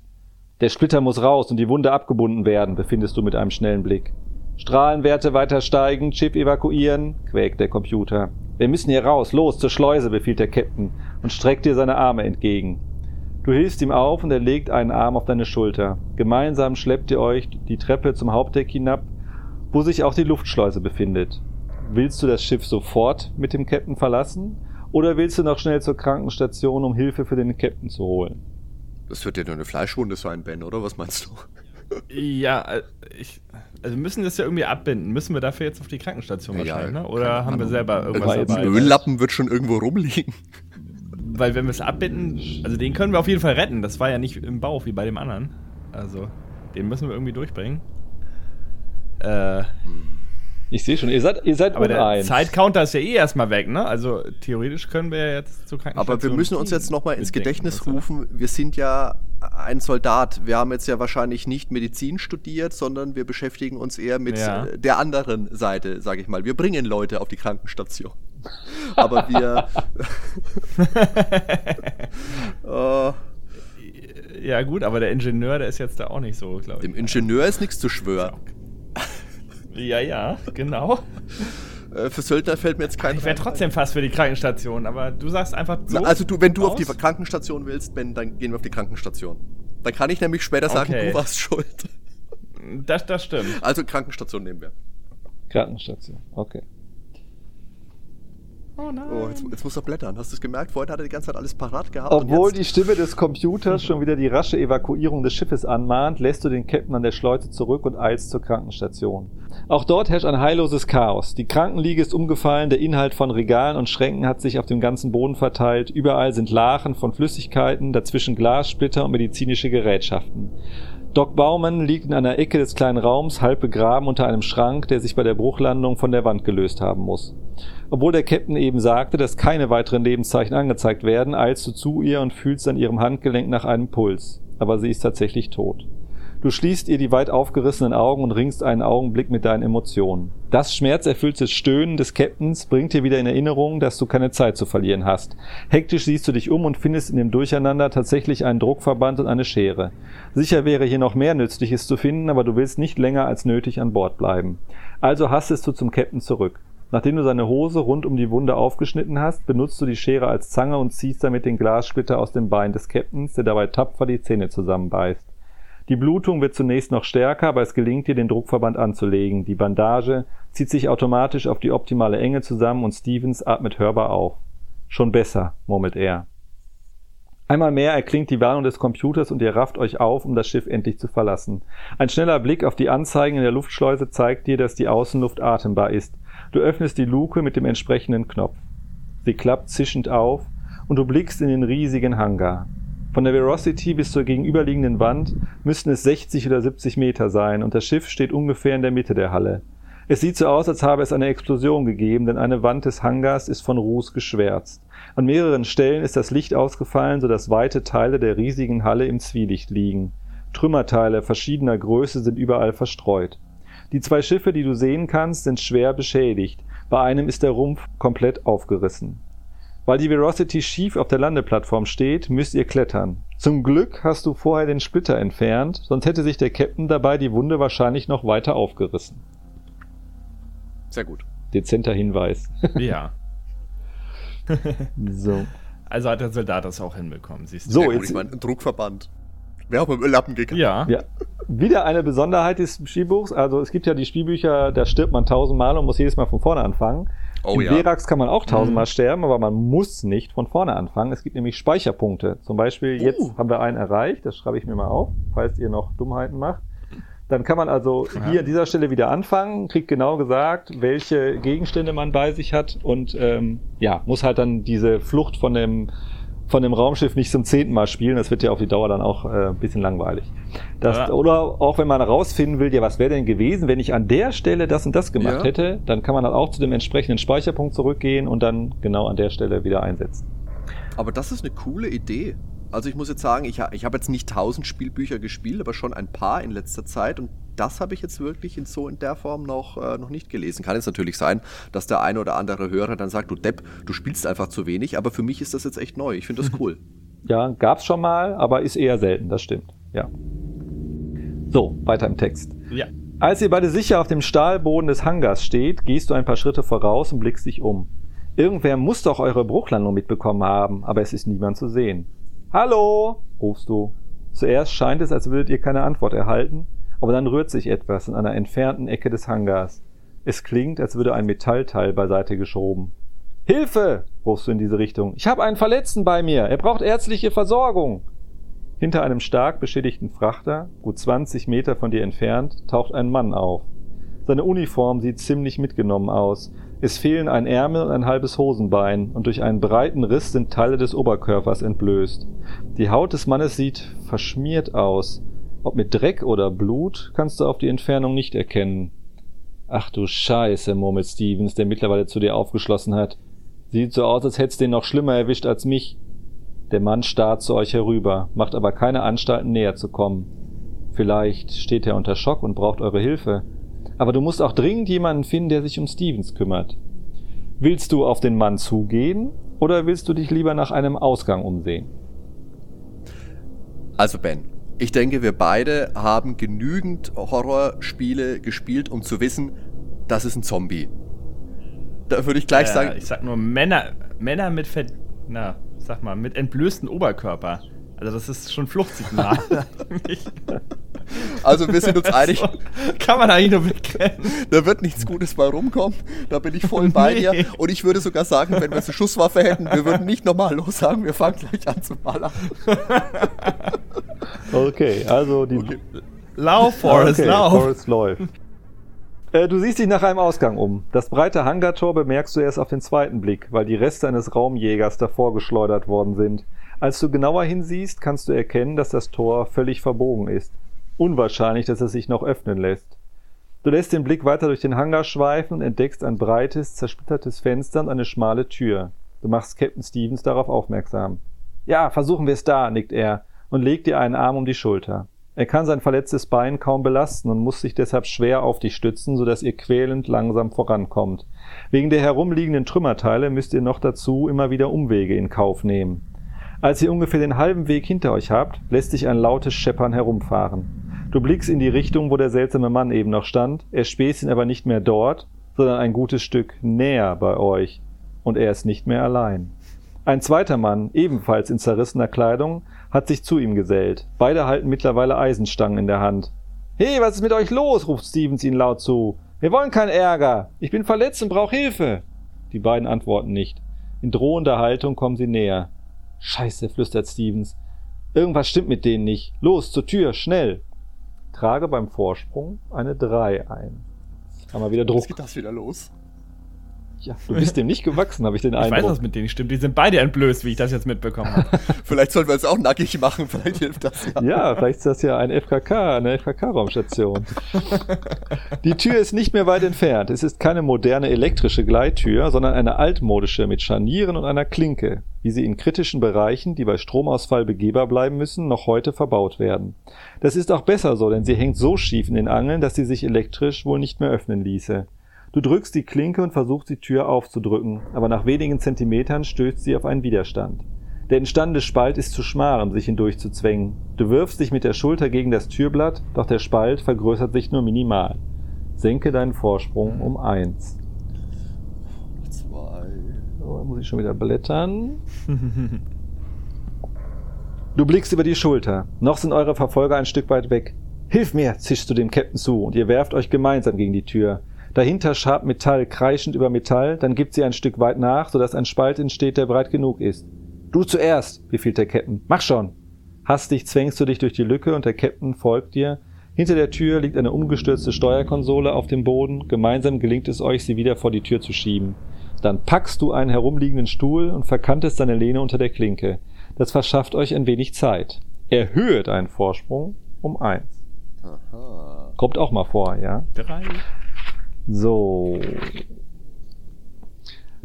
Der Splitter muss raus und die Wunde abgebunden werden, befindest du mit einem schnellen Blick. Strahlenwerte weiter steigen, Chip evakuieren, quäkt der Computer. Wir müssen hier raus, los zur Schleuse, befiehlt der Captain und streckt dir seine Arme entgegen. Du hilfst ihm auf und er legt einen Arm auf deine Schulter. Gemeinsam schleppt ihr euch die Treppe zum Hauptdeck hinab, wo sich auch die Luftschleuse befindet. Willst du das Schiff sofort mit dem Captain verlassen oder willst du noch schnell zur Krankenstation, um Hilfe für den Captain zu holen? Das wird ja nur eine Fleischwunde sein, Ben, oder? Was meinst du? Ja, äh, ich, also müssen das ja irgendwie abbinden. Müssen wir dafür jetzt auf die Krankenstation wahrscheinlich, ja, ne? Oder haben wir selber irgendwas dabei? Ein Öllappen wird schon irgendwo rumliegen weil wenn wir es abbinden, also den können wir auf jeden Fall retten. Das war ja nicht im Bauch wie bei dem anderen. Also, den müssen wir irgendwie durchbringen. Äh, ich sehe schon, ihr seid, ihr seid Aber der Zeitcounter ist ja eh erstmal weg, ne? Also theoretisch können wir ja jetzt zu Aber wir müssen uns jetzt nochmal ins Gedächtnis rufen, wir sind ja ein Soldat. Wir haben jetzt ja wahrscheinlich nicht Medizin studiert, sondern wir beschäftigen uns eher mit ja. der anderen Seite, sage ich mal. Wir bringen Leute auf die Krankenstation. Aber wir. [laughs] oh. Ja, gut, aber der Ingenieur, der ist jetzt da auch nicht so, glaube ich. Dem Ingenieur ist nichts zu schwören. Ja, ja, genau. Äh, für Söldner fällt mir jetzt kein. Ich wäre trotzdem fast für die Krankenstation, aber du sagst einfach so. Na, also du, wenn du aus? auf die Krankenstation willst, Ben, dann gehen wir auf die Krankenstation. Dann kann ich nämlich später sagen, okay. du warst schuld. Das, das stimmt. Also Krankenstation nehmen wir. Krankenstation, okay. Oh nein. Oh, jetzt, jetzt muss er blättern. Hast du es gemerkt? Vorhin hat er die ganze Zeit alles parat gehabt. Obwohl die Stimme des Computers schon wieder die rasche Evakuierung des Schiffes anmahnt, lässt du den Captain an der Schleuse zurück und eilst zur Krankenstation. Auch dort herrscht ein heilloses Chaos. Die Krankenliege ist umgefallen, der Inhalt von Regalen und Schränken hat sich auf dem ganzen Boden verteilt. Überall sind Lachen von Flüssigkeiten, dazwischen Glassplitter und medizinische Gerätschaften. Doc Baumann liegt in einer Ecke des kleinen Raums, halb begraben unter einem Schrank, der sich bei der Bruchlandung von der Wand gelöst haben muss. Obwohl der Captain eben sagte, dass keine weiteren Lebenszeichen angezeigt werden, eilst du zu ihr und fühlst an ihrem Handgelenk nach einem Puls. Aber sie ist tatsächlich tot. Du schließt ihr die weit aufgerissenen Augen und ringst einen Augenblick mit deinen Emotionen. Das schmerzerfüllte Stöhnen des Captains bringt dir wieder in Erinnerung, dass du keine Zeit zu verlieren hast. Hektisch siehst du dich um und findest in dem Durcheinander tatsächlich einen Druckverband und eine Schere. Sicher wäre hier noch mehr Nützliches zu finden, aber du willst nicht länger als nötig an Bord bleiben. Also hastest du zum Captain zurück. Nachdem du seine Hose rund um die Wunde aufgeschnitten hast, benutzt du die Schere als Zange und ziehst damit den Glassplitter aus dem Bein des Captains, der dabei tapfer die Zähne zusammenbeißt. Die Blutung wird zunächst noch stärker, aber es gelingt dir, den Druckverband anzulegen. Die Bandage zieht sich automatisch auf die optimale Enge zusammen und Stevens atmet hörbar auf. Schon besser, murmelt er. Einmal mehr erklingt die Warnung des Computers und ihr rafft euch auf, um das Schiff endlich zu verlassen. Ein schneller Blick auf die Anzeigen in der Luftschleuse zeigt dir, dass die Außenluft atembar ist. Du öffnest die Luke mit dem entsprechenden Knopf. Sie klappt zischend auf und du blickst in den riesigen Hangar. Von der Verocity bis zur gegenüberliegenden Wand müssten es 60 oder 70 Meter sein und das Schiff steht ungefähr in der Mitte der Halle. Es sieht so aus, als habe es eine Explosion gegeben, denn eine Wand des Hangars ist von Ruß geschwärzt. An mehreren Stellen ist das Licht ausgefallen, sodass weite Teile der riesigen Halle im Zwielicht liegen. Trümmerteile verschiedener Größe sind überall verstreut. Die zwei Schiffe, die du sehen kannst, sind schwer beschädigt. Bei einem ist der Rumpf komplett aufgerissen. Weil die Velocity schief auf der Landeplattform steht, müsst ihr klettern. Zum Glück hast du vorher den Splitter entfernt, sonst hätte sich der Captain dabei die Wunde wahrscheinlich noch weiter aufgerissen. Sehr gut. Dezenter Hinweis. [laughs] Ja. so. Also hat der Soldat das auch hinbekommen, siehst du. So, ja, gut, jetzt, ich meine, ein Druckverband. Wäre auch mit dem Lappen gegangen. Ja. ja. Wieder eine Besonderheit des Spielbuchs. Also es gibt ja die Spielbücher, da stirbt man tausendmal und muss jedes Mal von vorne anfangen. Oh Im ja. Verax kann man auch tausendmal Mhm. sterben, aber man muss nicht von vorne anfangen. Es gibt nämlich Speicherpunkte. Zum Beispiel, jetzt Uh. haben wir einen erreicht, das schreibe ich mir mal auf, falls ihr noch Dummheiten macht. Dann kann man also hier an dieser Stelle wieder anfangen, kriegt genau gesagt, welche Gegenstände man bei sich hat und ähm, ja, muss halt dann diese Flucht von dem, von dem Raumschiff nicht zum zehnten Mal spielen. Das wird ja auf die Dauer dann auch äh, ein bisschen langweilig. Das, Ja. Oder auch wenn man herausfinden will, ja, was wäre denn gewesen, wenn ich an der Stelle das und das gemacht Ja. hätte, dann kann man halt auch zu dem entsprechenden Speicherpunkt zurückgehen und dann genau an der Stelle wieder einsetzen. Aber das ist eine coole Idee. Also ich muss jetzt sagen, ich, ich habe jetzt nicht tausend Spielbücher gespielt, aber schon ein paar in letzter Zeit und das habe ich jetzt wirklich in so in der Form noch, äh, noch nicht gelesen. Kann jetzt natürlich sein, dass der eine oder andere Hörer dann sagt, du Depp, du spielst einfach zu wenig, aber für mich ist das jetzt echt neu. Ich finde das [laughs] cool. Ja, gab's schon mal, aber ist eher selten, das stimmt. Ja. So, weiter im Text. Ja. Als ihr beide sicher auf dem Stahlboden des Hangars steht, gehst du ein paar Schritte voraus und blickst dich um. Irgendwer muss doch eure Bruchlandung mitbekommen haben, aber es ist niemand zu sehen. Hallo, rufst du. Zuerst scheint es, als würdet ihr keine Antwort erhalten, aber dann rührt sich etwas in einer entfernten Ecke des Hangars. Es klingt, als würde ein Metallteil beiseite geschoben. Hilfe! rufst du in diese Richtung. Ich habe einen Verletzten bei mir. Er braucht ärztliche Versorgung. Hinter einem stark beschädigten Frachter, gut 20 Meter von dir entfernt, taucht ein Mann auf. Seine Uniform sieht ziemlich mitgenommen aus. Es fehlen ein Ärmel und ein halbes Hosenbein, und durch einen breiten Riss sind Teile des Oberkörpers entblößt. Die Haut des Mannes sieht verschmiert aus. Ob mit Dreck oder Blut, kannst du auf die Entfernung nicht erkennen. Ach du Scheiße, murmelt Stevens, der mittlerweile zu dir aufgeschlossen hat. Sieht so aus, als hätt's den noch schlimmer erwischt als mich. Der Mann starrt zu euch herüber, macht aber keine Anstalten näher zu kommen. Vielleicht steht er unter Schock und braucht eure Hilfe. Aber du musst auch dringend jemanden finden, der sich um Stevens kümmert. Willst du auf den Mann zugehen oder willst du dich lieber nach einem Ausgang umsehen? Also Ben, ich denke, wir beide haben genügend Horrorspiele gespielt, um zu wissen, das ist ein Zombie. Da würde ich gleich äh, sagen, Ich sag nur Männer, Männer mit Ver na, sag mal, mit entblößtem Oberkörper. Also das ist schon Fluchtsignal. [laughs] also wir sind uns [laughs] einig, So, kann man eigentlich nur wegrennen. da wird nichts Gutes bei rumkommen. Da bin ich voll bei Nee. dir. Und ich würde sogar sagen, wenn wir eine Schusswaffe hätten, wir würden nicht nochmal los sagen, wir fangen gleich an zu ballern. [laughs] Okay, also die Okay. Lauf, Forrest, okay, lauf. Forrest läuft. Äh, du siehst dich nach einem Ausgang um. Das breite Hangartor bemerkst du erst auf den zweiten Blick, weil die Reste eines Raumjägers davor geschleudert worden sind. Als du genauer hinsiehst, kannst du erkennen, dass das Tor völlig verbogen ist. Unwahrscheinlich, dass es sich noch öffnen lässt. Du lässt den Blick weiter durch den Hangar schweifen und entdeckst ein breites, zersplittertes Fenster und eine schmale Tür. Du machst Captain Stevens darauf aufmerksam. Ja, versuchen wir es da, nickt er und legt dir einen Arm um die Schulter. Er kann sein verletztes Bein kaum belasten und muss sich deshalb schwer auf dich stützen, sodass ihr quälend langsam vorankommt. Wegen der herumliegenden Trümmerteile müsst ihr noch dazu immer wieder Umwege in Kauf nehmen. Als ihr ungefähr den halben Weg hinter euch habt, lässt sich ein lautes Scheppern herumfahren. Du blickst in die Richtung, wo der seltsame Mann eben noch stand, er späßt ihn aber nicht mehr dort, sondern ein gutes Stück näher bei euch. Und er ist nicht mehr allein. Ein zweiter Mann, ebenfalls in zerrissener Kleidung, hat sich zu ihm gesellt. Beide halten mittlerweile Eisenstangen in der Hand. Hey, was ist mit euch los? ruft Stevens ihnen laut zu. Wir wollen keinen Ärger. Ich bin verletzt und brauche Hilfe. Die beiden antworten nicht. In drohender Haltung kommen sie näher. Scheiße, flüstert Stevens. Irgendwas stimmt mit denen nicht. Los, zur Tür, schnell. Trage beim Vorsprung eine 3 ein. Haben wir wieder Druck. Jetzt geht das wieder los. Ja, du bist dem nicht gewachsen, habe ich den Eindruck. Ich weiß, was mit denen stimmt. Die sind beide entblößt, wie ich das jetzt mitbekommen habe. [laughs] vielleicht sollten wir es auch nackig machen, vielleicht hilft das ja. Ja, vielleicht ist das ja ein FKK, eine FKK-Raumstation. Die Tür ist nicht mehr weit entfernt. Es ist keine moderne elektrische Gleittür, sondern eine altmodische mit Scharnieren und einer Klinke, wie sie in kritischen Bereichen, die bei Stromausfall begehbar bleiben müssen, noch heute verbaut werden. Das ist auch besser so, denn sie hängt so schief in den Angeln, dass sie sich elektrisch wohl nicht mehr öffnen ließe. Du drückst die Klinke und versuchst die Tür aufzudrücken, aber nach wenigen Zentimetern stößt sie auf einen Widerstand. Der entstandene Spalt ist zu schmal, um sich hindurchzuzwängen. Du wirfst dich mit der Schulter gegen das Türblatt, doch der Spalt vergrößert sich nur minimal. Senke deinen Vorsprung um eins. Zwei. So, muss ich schon wieder blättern. [laughs] Du blickst über die Schulter. Noch sind eure Verfolger ein Stück weit weg. Hilf mir, zischst du dem Captain zu, und ihr werft euch gemeinsam gegen die Tür. Dahinter schabt Metall kreischend über Metall, dann gibt sie ein Stück weit nach, sodass ein Spalt entsteht, der breit genug ist. Du zuerst, befiehlt der Captain. Mach schon! Hastig zwängst du dich durch die Lücke und der Captain folgt dir. Hinter der Tür liegt eine umgestürzte Steuerkonsole auf dem Boden. Gemeinsam gelingt es euch, sie wieder vor die Tür zu schieben. Dann packst du einen herumliegenden Stuhl und verkantest deine Lehne unter der Klinke. Das verschafft euch ein wenig Zeit. Erhöhe deinen Vorsprung um eins. Aha. Kommt auch mal vor, ja? Drei. So.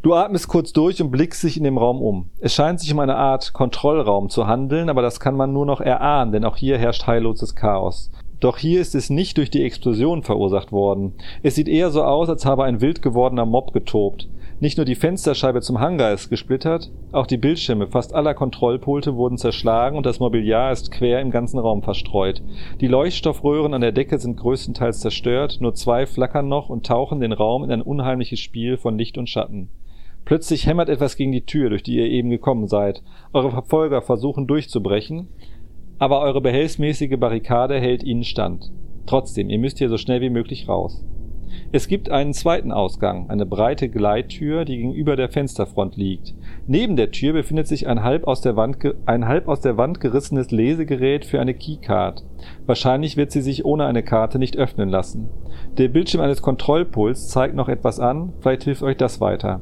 Du atmest kurz durch und blickst sich in dem Raum um. Es scheint sich um eine Art Kontrollraum zu handeln, aber das kann man nur noch erahnen, denn auch hier herrscht heilloses Chaos. Doch hier ist es nicht durch die Explosion verursacht worden. Es sieht eher so aus, als habe ein wild gewordener Mob getobt. Nicht nur die Fensterscheibe zum Hangar ist gesplittert, auch die Bildschirme fast aller Kontrollpulte wurden zerschlagen und das Mobiliar ist quer im ganzen Raum verstreut. Die Leuchtstoffröhren an der Decke sind größtenteils zerstört, nur zwei flackern noch und tauchen den Raum in ein unheimliches Spiel von Licht und Schatten. Plötzlich hämmert etwas gegen die Tür, durch die ihr eben gekommen seid. Eure Verfolger versuchen durchzubrechen, aber eure behelfsmäßige Barrikade hält ihnen stand. Trotzdem, ihr müsst hier so schnell wie möglich raus. Es gibt einen zweiten Ausgang, eine breite Gleittür, die gegenüber der Fensterfront liegt. Neben der Tür befindet sich ein halb aus der Wand, ein halb aus der Wand gerissenes Lesegerät für eine Keycard. Wahrscheinlich wird sie sich ohne eine Karte nicht öffnen lassen. Der Bildschirm eines Kontrollpuls zeigt noch etwas an, vielleicht hilft euch das weiter.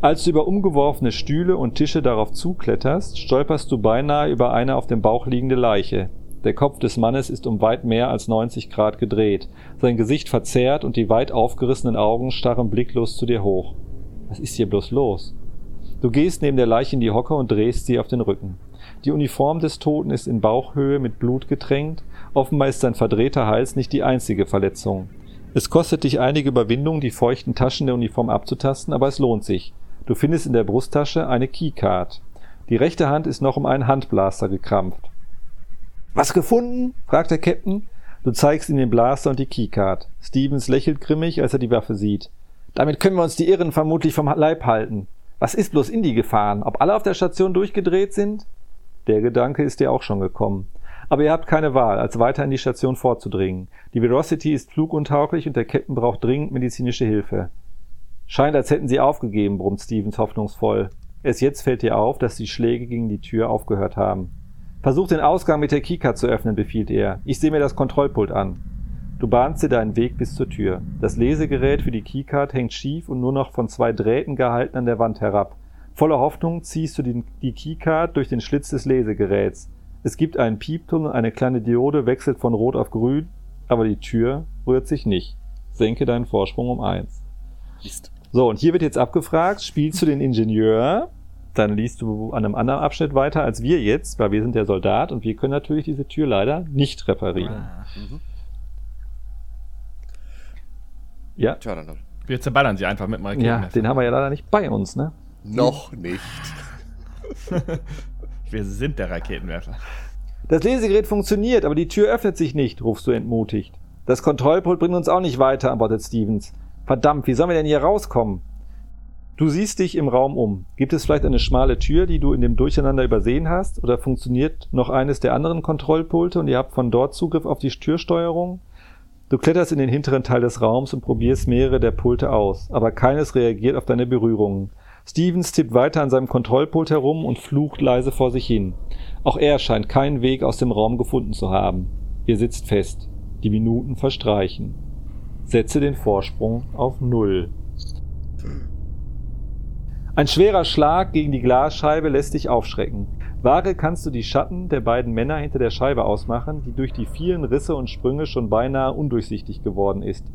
Als du über umgeworfene Stühle und Tische darauf zukletterst, stolperst du beinahe über eine auf dem Bauch liegende Leiche. Der Kopf des Mannes ist um weit mehr als 90 Grad gedreht, sein Gesicht verzerrt und die weit aufgerissenen Augen starren blicklos zu dir hoch. Was ist hier bloß los? Du gehst neben der Leiche in die Hocke und drehst sie auf den Rücken. Die Uniform des Toten ist in Bauchhöhe mit Blut getränkt, offenbar ist sein verdrehter Hals nicht die einzige Verletzung. Es kostet dich einige Überwindung, die feuchten Taschen der Uniform abzutasten, aber es lohnt sich. Du findest in der Brusttasche eine Keycard. Die rechte Hand ist noch um einen Handblaster gekrampft. Was gefunden? fragt der Captain. Du zeigst ihm den Blaster und die Keycard. Stevens lächelt grimmig, als er die Waffe sieht. Damit können wir uns die Irren vermutlich vom Leib halten. Was ist bloß in die gefahren? Ob alle auf der Station durchgedreht sind? Der Gedanke ist dir auch schon gekommen. Aber ihr habt keine Wahl, als weiter in die Station vorzudringen. Die Velocity ist fluguntauglich und der Captain braucht dringend medizinische Hilfe. Scheint, als hätten sie aufgegeben, brummt Stevens hoffnungsvoll. Erst jetzt fällt dir auf, dass die Schläge gegen die Tür aufgehört haben. Versuch den Ausgang mit der Keycard zu öffnen, befiehlt er. Ich sehe mir das Kontrollpult an. Du bahnst dir deinen Weg bis zur Tür. Das Lesegerät für die Keycard hängt schief und nur noch von zwei Drähten gehalten an der Wand herab. Voller Hoffnung ziehst du die, die Keycard durch den Schlitz des Lesegeräts. Es gibt einen Piepton und eine kleine Diode wechselt von rot auf grün, aber die Tür rührt sich nicht. Senke deinen Vorsprung um eins. So, und hier wird jetzt abgefragt, spielst du den Ingenieur dann liest du an einem anderen Abschnitt weiter als wir jetzt, weil wir sind der Soldat und wir können natürlich diese Tür leider nicht reparieren. Ah. Mhm. Ja. Tja, dann. Wir zerballern sie einfach mit Marketen. Ja, den haben wir ja leider nicht bei uns, ne? Noch nicht. [laughs] wir sind der Raketenwerfer. Das Lesegerät funktioniert, aber die Tür öffnet sich nicht, rufst du entmutigt. Das Kontrollpult bringt uns auch nicht weiter, antwortet Stevens. Verdammt, wie sollen wir denn hier rauskommen? Du siehst dich im Raum um. Gibt es vielleicht eine schmale Tür, die du in dem Durcheinander übersehen hast? Oder funktioniert noch eines der anderen Kontrollpulte und ihr habt von dort Zugriff auf die Türsteuerung? Du kletterst in den hinteren Teil des Raums und probierst mehrere der Pulte aus, aber keines reagiert auf deine Berührungen. Stevens tippt weiter an seinem Kontrollpult herum und flucht leise vor sich hin. Auch er scheint keinen Weg aus dem Raum gefunden zu haben. Ihr sitzt fest. Die Minuten verstreichen. Setze den Vorsprung auf Null. Ein schwerer Schlag gegen die Glasscheibe lässt dich aufschrecken. Vage kannst du die Schatten der beiden Männer hinter der Scheibe ausmachen, die durch die vielen Risse und Sprünge schon beinahe undurchsichtig geworden ist.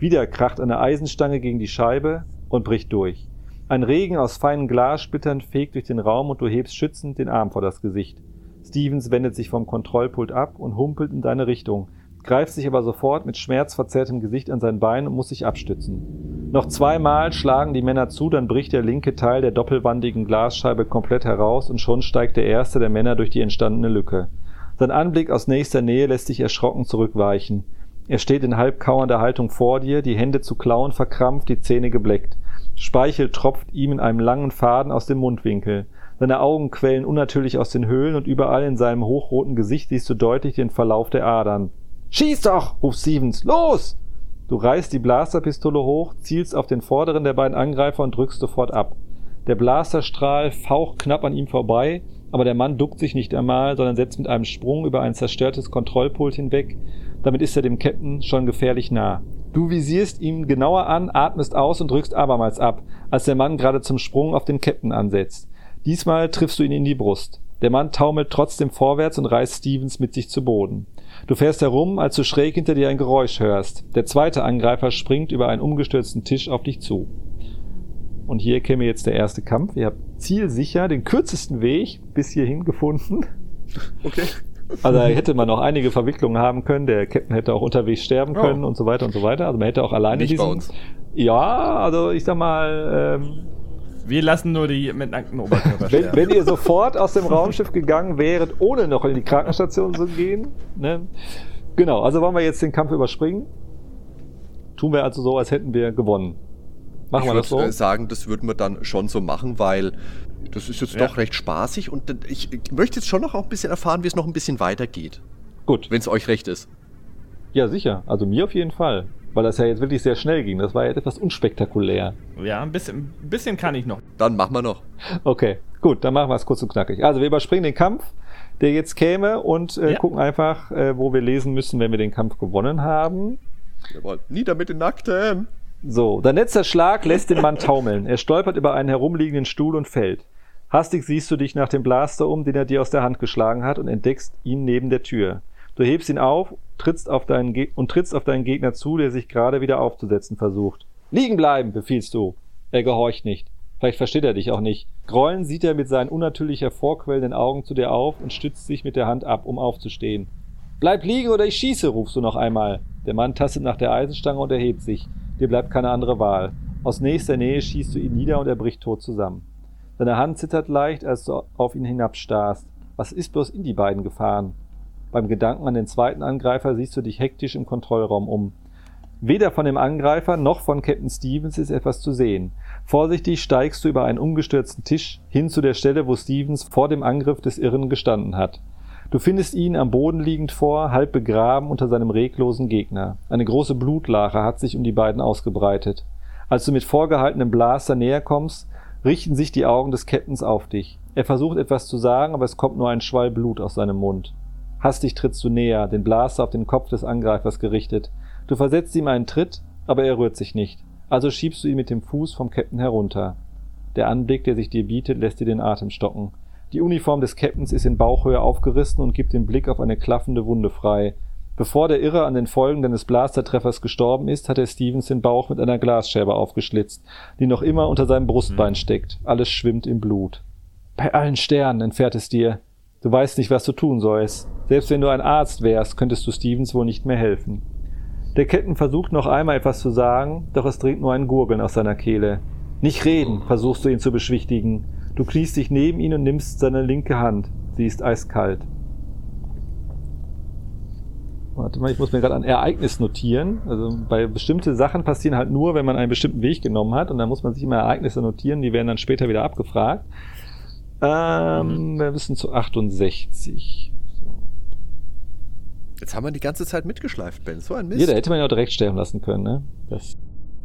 Wieder kracht eine Eisenstange gegen die Scheibe und bricht durch. Ein Regen aus feinen Glassplittern fegt durch den Raum und du hebst schützend den Arm vor das Gesicht. Stevens wendet sich vom Kontrollpult ab und humpelt in deine Richtung, greift sich aber sofort mit schmerzverzerrtem Gesicht an sein Bein und muss sich abstützen. Noch zweimal schlagen die Männer zu, dann bricht der linke Teil der doppelwandigen Glasscheibe komplett heraus und schon steigt der erste der Männer durch die entstandene Lücke. Sein Anblick aus nächster Nähe lässt dich erschrocken zurückweichen. Er steht in halbkauernder Haltung vor dir, die Hände zu Klauen verkrampft, die Zähne gebleckt. Speichel tropft ihm in einem langen Faden aus dem Mundwinkel. Seine Augen quellen unnatürlich aus den Höhlen und überall in seinem hochroten Gesicht siehst du deutlich den Verlauf der Adern. Schieß doch! ruft Stevens. Los! Du reißt die Blasterpistole hoch, zielst auf den vorderen der beiden Angreifer und drückst sofort ab. Der Blasterstrahl faucht knapp an ihm vorbei, aber der Mann duckt sich nicht einmal, sondern setzt mit einem Sprung über ein zerstörtes Kontrollpult hinweg. Damit ist er dem Captain schon gefährlich nah. Du visierst ihn genauer an, atmest aus und drückst abermals ab, als der Mann gerade zum Sprung auf den Captain ansetzt. Diesmal triffst du ihn in die Brust. Der Mann taumelt trotzdem vorwärts und reißt Stevens mit sich zu Boden. Du fährst herum, als du schräg hinter dir ein Geräusch hörst. Der zweite Angreifer springt über einen umgestürzten Tisch auf dich zu. Und hier käme jetzt der erste Kampf. Ihr habt zielsicher den kürzesten Weg bis hierhin gefunden. [laughs] Okay. Also da hätte man noch einige Verwicklungen haben können. Der Captain hätte auch unterwegs sterben können oh. und so weiter und so weiter. Also man hätte auch alleine Nicht diesen. Bei uns. Ja, also ich sag mal. Ähm, wir lassen nur die mit nackten Oberkörper wenn, wenn, ihr sofort aus dem Raumschiff gegangen wäret, ohne noch in die Krankenstation zu gehen. Ne? Genau, also wollen wir jetzt den Kampf überspringen. Tun wir also so, als hätten wir gewonnen. Machen ich wir das so? Ich würde sagen, das würden wir dann schon so machen, weil das ist jetzt ja. doch recht spaßig und ich, ich möchte jetzt schon noch auch ein bisschen erfahren, wie es noch ein bisschen weitergeht. Gut. Wenn es euch recht ist. Ja, sicher. Also mir auf jeden Fall. Weil das ja jetzt wirklich sehr schnell ging. Das war ja etwas unspektakulär. Ja, ein bisschen, ein bisschen kann ich noch. Dann machen wir noch. Okay, gut, dann machen wir es kurz und knackig. Also wir überspringen den Kampf, der jetzt käme und äh, ja. gucken einfach, äh, wo wir lesen müssen, wenn wir den Kampf gewonnen haben. Jawohl. Nieder mit den Nackten! So, der letzte Schlag lässt den Mann taumeln. Er stolpert über einen herumliegenden Stuhl und fällt. Hastig siehst du dich nach dem Blaster um, den er dir aus der Hand geschlagen hat, und entdeckst ihn neben der Tür. Du hebst ihn auf trittst auf deinen und trittst auf deinen Gegner zu, der sich gerade wieder aufzusetzen versucht. Liegen bleiben, befiehlst du. Er gehorcht nicht. Vielleicht versteht er dich auch nicht. Grollend sieht er mit seinen unnatürlich hervorquellenden Augen zu dir auf und stützt sich mit der Hand ab, um aufzustehen. Bleib liegen oder ich schieße, rufst du noch einmal. Der Mann tastet nach der Eisenstange und erhebt sich. Dir bleibt keine andere Wahl. Aus nächster Nähe schießt du ihn nieder und er bricht tot zusammen. Seine Hand zittert leicht, als du auf ihn hinabstarrst. Was ist bloß in die beiden gefahren? Beim Gedanken an den zweiten Angreifer siehst du dich hektisch im Kontrollraum um. Weder von dem Angreifer noch von Captain Stevens ist etwas zu sehen. Vorsichtig steigst du über einen umgestürzten Tisch hin zu der Stelle, wo Stevens vor dem Angriff des Irren gestanden hat. Du findest ihn am Boden liegend vor, halb begraben unter seinem reglosen Gegner. Eine große Blutlache hat sich um die beiden ausgebreitet. Als du mit vorgehaltenem Blaster näher kommst, richten sich die Augen des Captains auf dich. Er versucht etwas zu sagen, aber es kommt nur ein Schwall Blut aus seinem Mund. Hastig trittst du näher, den Blaster auf den Kopf des Angreifers gerichtet. Du versetzt ihm einen Tritt, aber er rührt sich nicht. Also schiebst du ihn mit dem Fuß vom Captain herunter. Der Anblick, der sich dir bietet, lässt dir den Atem stocken. Die Uniform des Captains ist in Bauchhöhe aufgerissen und gibt den Blick auf eine klaffende Wunde frei. Bevor der Irre an den Folgen deines Blastertreffers gestorben ist, hat er Stevens den Bauch mit einer Glasscherbe aufgeschlitzt, die noch immer unter seinem Brustbein hm. steckt. Alles schwimmt im Blut. Bei allen Sternen entfährt es dir. Du weißt nicht, was du tun sollst. Selbst wenn du ein Arzt wärst, könntest du Stevens wohl nicht mehr helfen. Der Ketten versucht noch einmal etwas zu sagen, doch es dringt nur ein Gurgeln aus seiner Kehle. Nicht reden, versuchst du ihn zu beschwichtigen. Du kniest dich neben ihn und nimmst seine linke Hand. Sie ist eiskalt. Warte mal, ich muss mir gerade ein Ereignis notieren. Also bei bestimmte Sachen passieren halt nur, wenn man einen bestimmten Weg genommen hat und dann muss man sich immer Ereignisse notieren, die werden dann später wieder abgefragt. Ähm, wir wissen zu 68. So. Jetzt haben wir die ganze Zeit mitgeschleift, Ben. So ein Mist. Ja, da hätte man ja auch direkt sterben lassen können, ne? Das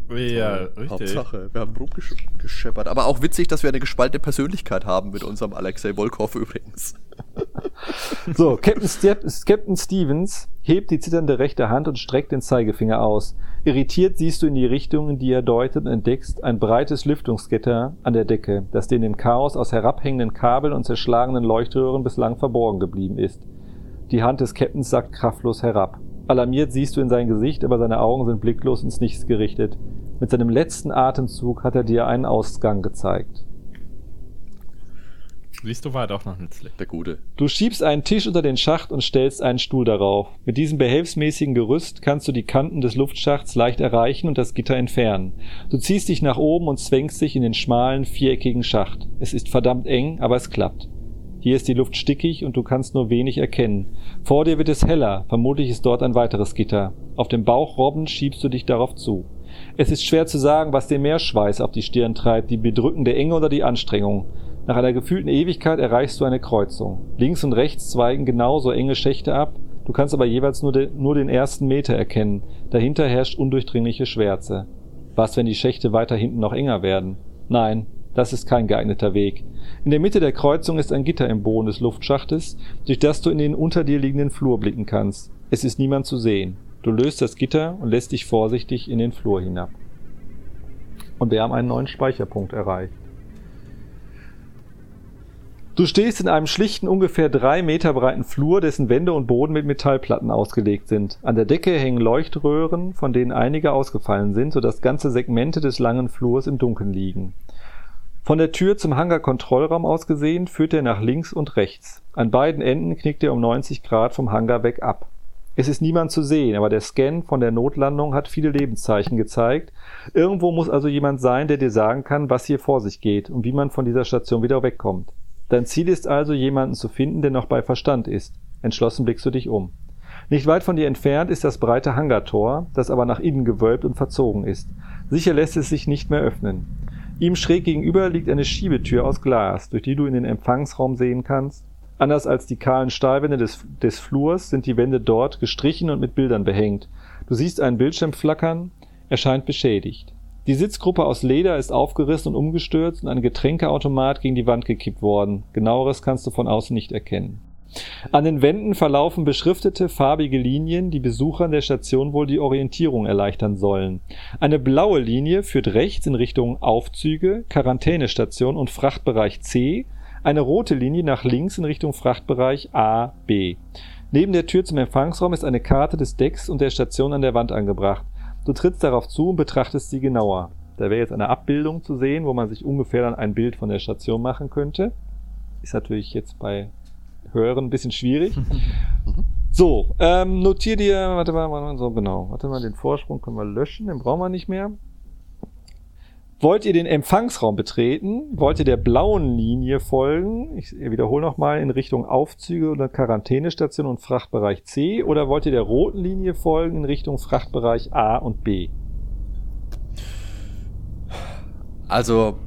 Ja, richtig. Hauptsache, wir haben rumgescheppert. Aber auch witzig, dass wir eine gespaltene Persönlichkeit haben mit unserem Alexei Volkov übrigens. so, Captain, Ste Captain Stevens hebt die zitternde rechte Hand und streckt den Zeigefinger aus. Irritiert siehst du in die Richtung, in die er deutet und entdeckst ein breites Lüftungsgitter an der Decke, das in dem Chaos aus herabhängenden Kabeln und zerschlagenen Leuchtröhren bislang verborgen geblieben ist. Die Hand des Captains sackt kraftlos herab. Alarmiert siehst du in sein Gesicht, aber seine Augen sind blicklos ins Nichts gerichtet. Mit seinem letzten Atemzug hat er dir einen Ausgang gezeigt. Siehst du, war er doch noch nützlich. Der Gute. Du schiebst einen Tisch unter den Schacht und stellst einen Stuhl darauf. Mit diesem behelfsmäßigen Gerüst kannst du die Kanten des Luftschachts leicht erreichen und das Gitter entfernen. Du ziehst dich nach oben und zwängst dich in den schmalen, viereckigen Schacht. Es ist verdammt eng, aber es klappt. Hier ist die Luft stickig und du kannst nur wenig erkennen. Vor dir wird es heller, vermutlich ist dort ein weiteres Gitter. Auf dem Bauch robbend schiebst du dich darauf zu. Es ist schwer zu sagen, was dir mehr Schweiß auf die Stirn treibt, die bedrückende Enge oder die Anstrengung. Nach einer gefühlten Ewigkeit erreichst du eine Kreuzung. Links und rechts zweigen genauso enge Schächte ab, du kannst aber jeweils nur, de, nur den ersten Meter erkennen. Dahinter herrscht undurchdringliche Schwärze. Was, wenn die Schächte weiter hinten noch enger werden? Nein, das ist kein geeigneter Weg. In der Mitte der Kreuzung ist ein Gitter im Boden des Luftschachtes, durch das du in den unter dir liegenden Flur blicken kannst. Es ist niemand zu sehen. Du löst das Gitter und lässt dich vorsichtig in den Flur hinab. Und wir haben einen neuen Speicherpunkt erreicht. Du stehst in einem schlichten, ungefähr drei Meter breiten Flur, dessen Wände und Boden mit Metallplatten ausgelegt sind. An der Decke hängen Leuchtröhren, von denen einige ausgefallen sind, sodass ganze Segmente des langen Flurs im Dunkeln liegen. Von der Tür zum Hangar-Kontrollraum aus gesehen führt er nach links und rechts. An beiden Enden knickt er um 90 Grad vom Hangar weg ab. Es ist niemand zu sehen, aber der Scan von der Notlandung hat viele Lebenszeichen gezeigt. Irgendwo muss also jemand sein, der dir sagen kann, was hier vor sich geht und wie man von dieser Station wieder wegkommt. Dein Ziel ist also, jemanden zu finden, der noch bei Verstand ist. Entschlossen blickst du dich um. Nicht weit von dir entfernt ist das breite Hangartor, das aber nach innen gewölbt und verzogen ist. Sicher lässt es sich nicht mehr öffnen. Ihm schräg gegenüber liegt eine Schiebetür aus Glas, durch die du in den Empfangsraum sehen kannst. Anders als die kahlen Stahlwände des, des Flurs sind die Wände dort gestrichen und mit Bildern behängt. Du siehst einen Bildschirm flackern, er scheint beschädigt. Die Sitzgruppe aus Leder ist aufgerissen und umgestürzt und ein Getränkeautomat gegen die Wand gekippt worden. Genaueres kannst du von außen nicht erkennen. An den Wänden verlaufen beschriftete farbige Linien, die Besuchern der Station wohl die Orientierung erleichtern sollen. Eine blaue Linie führt rechts in Richtung Aufzüge, Quarantänestation und Frachtbereich C, eine rote Linie nach links in Richtung Frachtbereich A, B. Neben der Tür zum Empfangsraum ist eine Karte des Decks und der Station an der Wand angebracht. Du trittst darauf zu und betrachtest sie genauer. Da wäre jetzt eine Abbildung zu sehen, wo man sich ungefähr dann ein Bild von der Station machen könnte. Ist natürlich jetzt bei Hören ein bisschen schwierig. [laughs] so, ähm, notier dir, warte mal, so genau, warte mal, den Vorsprung können wir löschen, den brauchen wir nicht mehr. Wollt ihr den Empfangsraum betreten? Wollt ihr der blauen Linie folgen? Ich wiederhole nochmal in Richtung Aufzüge oder Quarantänestation und Frachtbereich C. Oder wollt ihr der roten Linie folgen in Richtung Frachtbereich A und B? Also,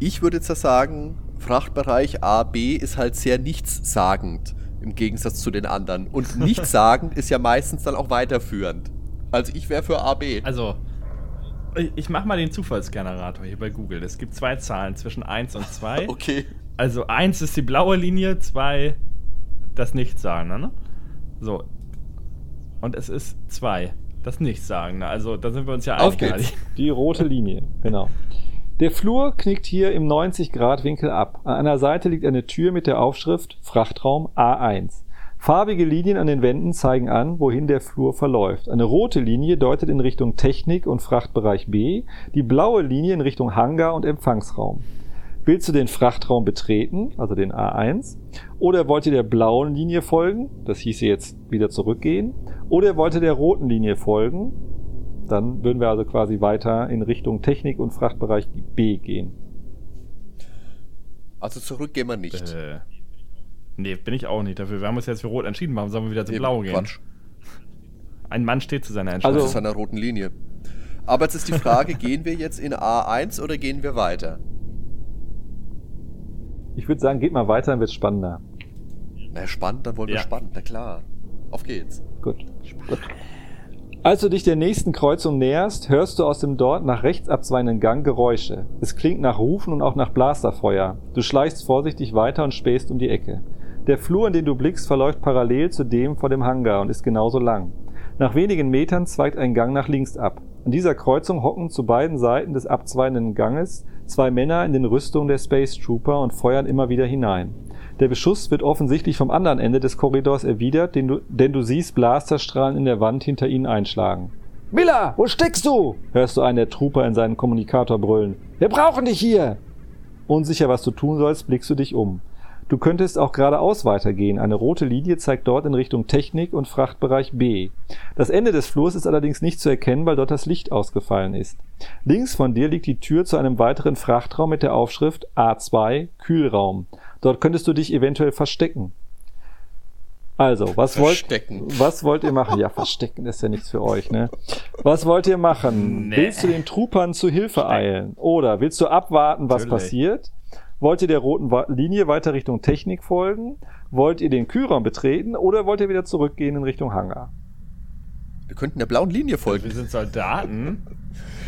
ich würde jetzt sagen, Frachtbereich A, B ist halt sehr nichtssagend im Gegensatz zu den anderen. Und [laughs] nichtssagend ist ja meistens dann auch weiterführend. Also ich wäre für A, B. Also, ich mach mal den Zufallsgenerator hier bei Google. Es gibt zwei Zahlen zwischen 1 und 2. [laughs] Okay. Also 1 ist die blaue Linie, 2 das Nichtsagende, ne? So. Und es ist 2 das Nichtsagende. Also da sind wir uns ja einig. [laughs] Die rote Linie, genau. Der Flur knickt hier im 90-Grad-Winkel ab. An einer Seite liegt eine Tür mit der Aufschrift Frachtraum A1. Farbige Linien an den Wänden zeigen an, wohin der Flur verläuft. Eine rote Linie deutet in Richtung Technik und Frachtbereich B, die blaue Linie in Richtung Hangar und Empfangsraum. Willst du den Frachtraum betreten, also den A1, oder wollt ihr der blauen Linie folgen, das hieße jetzt wieder zurückgehen, oder wollt ihr der roten Linie folgen, dann würden wir also quasi weiter in Richtung Technik und Frachtbereich B gehen. Also zurück gehen wir nicht. Äh. Nee, bin ich auch nicht dafür. Wir haben uns jetzt für Rot entschieden, warum sollen wir wieder zu Blau gehen? Quatsch. Ein Mann steht zu seiner Entscheidung. Also zu seiner roten Linie. Aber jetzt ist die Frage, [laughs] gehen wir jetzt in A1 oder gehen wir weiter? Ich würde sagen, geht mal weiter, dann wird es spannender. Na, spannend, dann wollen wir ja. spannend, na klar. Auf geht's. Gut, gut. Als du dich der nächsten Kreuzung näherst, hörst du aus dem dort nach rechts abzweigenden Gang Geräusche. Es klingt nach Rufen und auch nach Blasterfeuer. Du schleichst vorsichtig weiter und spähst um die Ecke. Der Flur, in den du blickst, verläuft parallel zu dem vor dem Hangar und ist genauso lang. Nach wenigen Metern zweigt ein Gang nach links ab. An dieser Kreuzung hocken zu beiden Seiten des abzweigenden Ganges zwei Männer in den Rüstungen der Space Trooper und feuern immer wieder hinein. Der Beschuss wird offensichtlich vom anderen Ende des Korridors erwidert, denn du, denn du siehst Blasterstrahlen in der Wand hinter ihnen einschlagen. Miller, wo steckst du? hörst du einen der Trooper in seinen Kommunikator brüllen. Wir brauchen dich hier! Unsicher, was du tun sollst, blickst du dich um. Du könntest auch geradeaus weitergehen. Eine rote Linie zeigt dort in Richtung Technik und Frachtbereich B. Das Ende des Flurs ist allerdings nicht zu erkennen, weil dort das Licht ausgefallen ist. Links von dir liegt die Tür zu einem weiteren Frachtraum mit der Aufschrift A2 Kühlraum. Dort könntest du dich eventuell verstecken. Also, was wollt, was wollt ihr machen? Ja, verstecken ist ja nichts für euch, ne? Was wollt ihr machen? Nee. Willst du den Truppern zu Hilfe eilen? Oder willst du abwarten, was Natürlich. passiert? Wollt ihr der roten Linie weiter Richtung Technik folgen? Wollt ihr den Kühlraum betreten? Oder wollt ihr wieder zurückgehen in Richtung Hangar? Wir könnten der blauen Linie folgen. Wir sind Soldaten.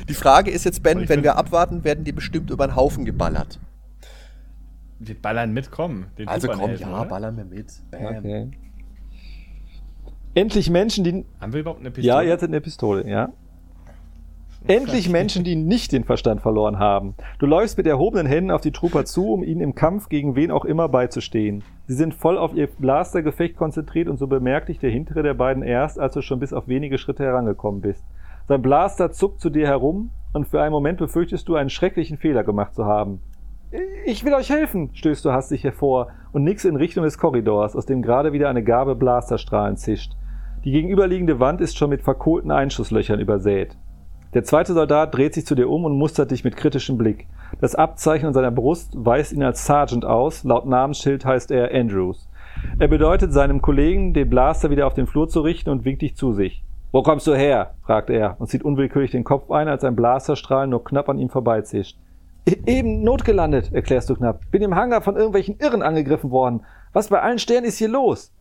Die Frage ist jetzt, Ben, wenn wir abwarten, werden die bestimmt über einen Haufen geballert. Wir ballern mitkommen. also komm, helfen, ja, oder? ballern wir mit. Bam. Okay. Endlich Menschen, die. Haben wir überhaupt eine Pistole? Ja, ihr hattet eine Pistole, ja. Endlich Menschen, die nicht den Verstand verloren haben. Du läufst mit erhobenen Händen auf die Trooper zu, um ihnen im Kampf gegen wen auch immer beizustehen. Sie sind voll auf ihr Blastergefecht konzentriert und so bemerkt dich der hintere der beiden erst, als du schon bis auf wenige Schritte herangekommen bist. Sein Blaster zuckt zu dir herum und für einen Moment befürchtest du, einen schrecklichen Fehler gemacht zu haben. Ich will euch helfen, stößt du hastig hervor und nix in Richtung des Korridors, aus dem gerade wieder eine Gabe Blasterstrahlen zischt. Die gegenüberliegende Wand ist schon mit verkohlten Einschusslöchern übersät. Der zweite Soldat dreht sich zu dir um und mustert dich mit kritischem Blick. Das Abzeichen an seiner Brust weist ihn als Sergeant aus, laut Namensschild heißt er Andrews. Er bedeutet seinem Kollegen, den Blaster wieder auf den Flur zu richten und winkt dich zu sich. Wo kommst du her? fragt er und zieht unwillkürlich den Kopf ein, als ein Blasterstrahl nur knapp an ihm vorbeizischt. E-, eben notgelandet, erklärst du knapp. Bin im Hangar von irgendwelchen Irren angegriffen worden. Was bei allen Sternen ist hier los?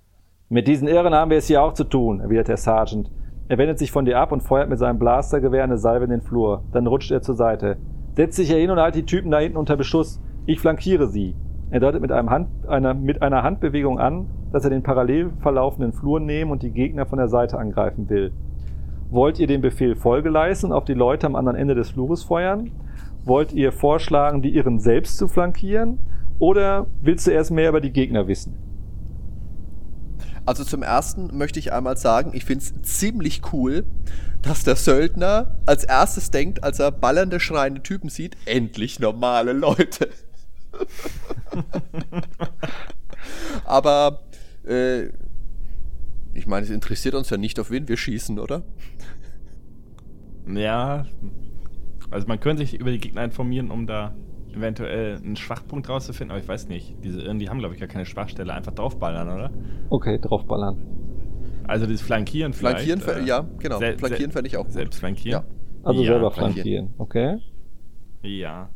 Mit diesen Irren haben wir es hier auch zu tun, erwidert der Sergeant. Er wendet sich von dir ab und feuert mit seinem Blastergewehr eine Salve in den Flur. Dann rutscht er zur Seite. Setz dich hier hin und halt die Typen da hinten unter Beschuss. Ich flankiere sie. Er deutet mit, Hand, einer, mit einer Handbewegung an, dass er den parallel verlaufenden Flur nehmen und die Gegner von der Seite angreifen will. Wollt ihr den Befehl Folge leisten und auf die Leute am anderen Ende des Flures feuern? Wollt ihr vorschlagen, die Irren selbst zu flankieren? Oder willst du erst mehr über die Gegner wissen? Also zum ersten möchte ich einmal sagen, ich finde es ziemlich cool, dass der Söldner als erstes denkt, als er ballernde, schreiende Typen sieht, endlich normale Leute. [laughs] Aber äh, ich meine, es interessiert uns ja nicht, auf wen wir schießen, oder? Ja, also man könnte sich über die Gegner informieren, um da eventuell einen Schwachpunkt rauszufinden, aber ich weiß nicht. Diese Irren, die haben, glaube ich, gar keine Schwachstelle. Einfach draufballern, oder? Okay, draufballern. Also das Flankieren vielleicht. Flankieren, äh, ja, genau. Flankieren fände ich auch gut. Selbst flankieren? Ja. Also ja, selber flankieren. okay. Ja.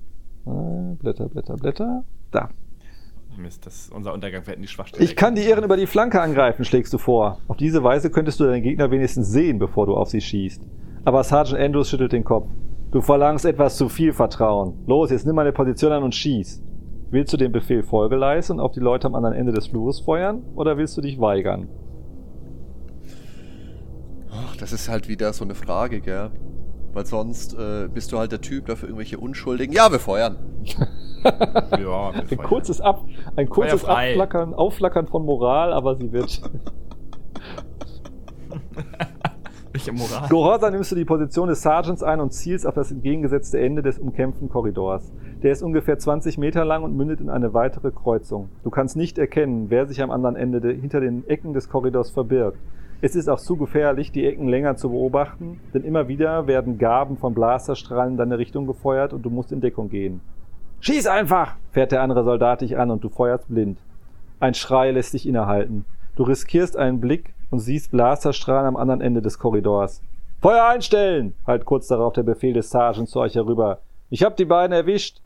Äh, Blätter, Blätter, Blätter. Da. Mist, das ist unser Untergang. Wir hätten die Schwachstelle. Ich kann die Irren über die Flanke angreifen, schlägst du vor. Auf diese Weise könntest du deinen Gegner wenigstens sehen, bevor du auf sie schießt. Aber Sergeant Andrews schüttelt den Kopf. Du verlangst etwas zu viel Vertrauen. Los, jetzt nimm meine Position an und schieß. Willst du dem Befehl Folge leisten und auf die Leute am anderen Ende des Flures feuern oder willst du dich weigern? Ach, das ist halt wieder so eine Frage, gell? Weil sonst äh, bist du halt der Typ dafür irgendwelche Unschuldigen. Ja, wir feuern. [laughs] ja, wir ein kurzes, Ab, ein kurzes Abflackern, Aufflackern von Moral, aber sie wird. [laughs] [laughs] Welche Moral? Gehorsam nimmst du die Position des Sergeants ein und zielst auf das entgegengesetzte Ende des umkämpften Korridors. Der ist ungefähr 20 Meter lang und mündet in eine weitere Kreuzung. Du kannst nicht erkennen, wer sich am anderen Ende de hinter den Ecken des Korridors verbirgt. Es ist auch zu gefährlich, die Ecken länger zu beobachten, denn immer wieder werden Gaben von Blasterstrahlen in deine Richtung gefeuert und du musst in Deckung gehen. Schieß einfach! fährt der andere Soldat dich an und du feuerst blind. Ein Schrei lässt dich innehalten. Du riskierst einen Blick und siehst Blasterstrahlen am anderen Ende des Korridors. Feuer einstellen! Halt kurz darauf der Befehl des Sergeants zu euch herüber. Ich hab die beiden erwischt!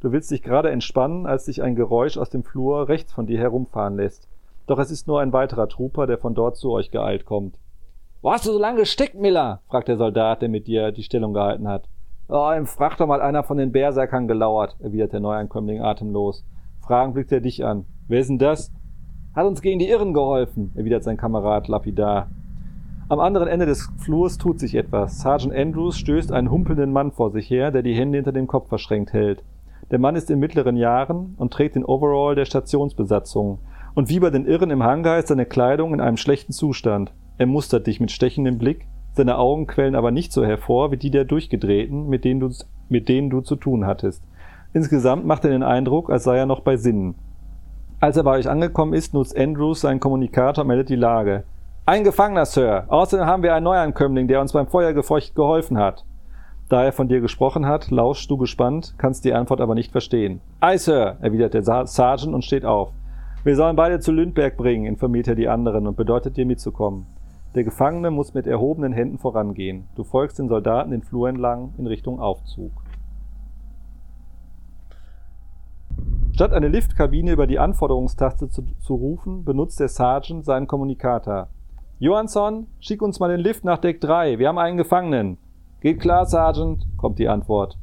Du willst dich gerade entspannen, als dich ein Geräusch aus dem Flur rechts von dir herumfahren lässt. Doch es ist nur ein weiterer Trooper, der von dort zu euch geeilt kommt. Wo hast du so lange gesteckt, Miller? fragt der Soldat, der mit dir die Stellung gehalten hat. Oh, im Frachter mal einer von den Berserkern gelauert, erwidert der Neuankömmling atemlos. Fragen blickt er dich an. Wer ist denn das? Hat uns gegen die Irren geholfen, erwidert sein Kamerad lapidar. Am anderen Ende des Flurs tut sich etwas. Sergeant Andrews stößt einen humpelnden Mann vor sich her, der die Hände hinter dem Kopf verschränkt hält. Der Mann ist in mittleren Jahren und trägt den Overall der Stationsbesatzung. Und wie bei den Irren im Hangar ist seine Kleidung in einem schlechten Zustand. Er mustert dich mit stechendem Blick, seine Augen quellen aber nicht so hervor wie die der Durchgedrehten, mit denen du, mit denen du zu tun hattest. Insgesamt macht er den Eindruck, als sei er noch bei Sinnen. Als er bei euch angekommen ist, nutzt Andrews seinen Kommunikator und meldet die Lage. Ein Gefangener, Sir. Außerdem haben wir einen Neuankömmling, der uns beim Feuergefeucht geholfen hat. Da er von dir gesprochen hat, lauschst du gespannt, kannst die Antwort aber nicht verstehen. Ei, Sir, erwidert der Sergeant und steht auf. Wir sollen beide zu Lündberg bringen, informiert er die anderen und bedeutet dir mitzukommen. Der Gefangene muss mit erhobenen Händen vorangehen. Du folgst den Soldaten den Flur entlang in Richtung Aufzug. Statt eine Liftkabine über die Anforderungstaste zu, zu rufen, benutzt der Sergeant seinen Kommunikator. Johansson, schick uns mal den Lift nach Deck 3. Wir haben einen Gefangenen. Geht klar, Sergeant, kommt die Antwort.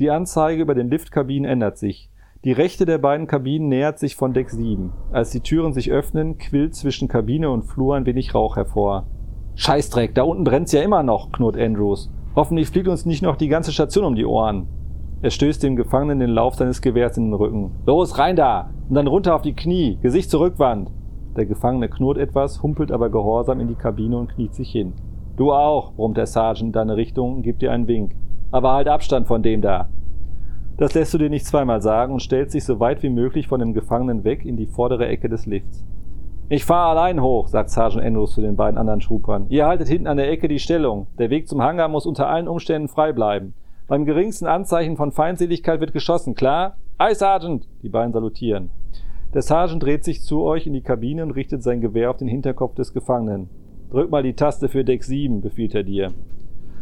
Die Anzeige über den Liftkabinen ändert sich. Die rechte der beiden Kabinen nähert sich von Deck 7. Als die Türen sich öffnen, quillt zwischen Kabine und Flur ein wenig Rauch hervor. Scheißdreck, da unten brennt's ja immer noch, knurrt Andrews. Hoffentlich fliegt uns nicht noch die ganze Station um die Ohren. Er stößt dem Gefangenen den Lauf seines Gewehrs in den Rücken. Los, rein da! Und dann runter auf die Knie, Gesicht zur Rückwand. Der Gefangene knurrt etwas, humpelt aber gehorsam in die Kabine und kniet sich hin. Du auch, brummt der Sergeant in deine Richtung und gibt dir einen Wink. Aber halt Abstand von dem da. Das lässt du dir nicht zweimal sagen und stellst dich so weit wie möglich von dem Gefangenen weg in die vordere Ecke des Lifts. Ich fahre allein hoch, sagt Sergeant Andrews zu den beiden anderen Troopern. Ihr haltet hinten an der Ecke die Stellung. Der Weg zum Hangar muss unter allen Umständen frei bleiben. Beim geringsten Anzeichen von Feindseligkeit wird geschossen, klar? Ei, Sergeant! Die beiden salutieren. Der Sergeant dreht sich zu euch in die Kabine und richtet sein Gewehr auf den Hinterkopf des Gefangenen. Drück mal die Taste für Deck 7, befiehlt er dir.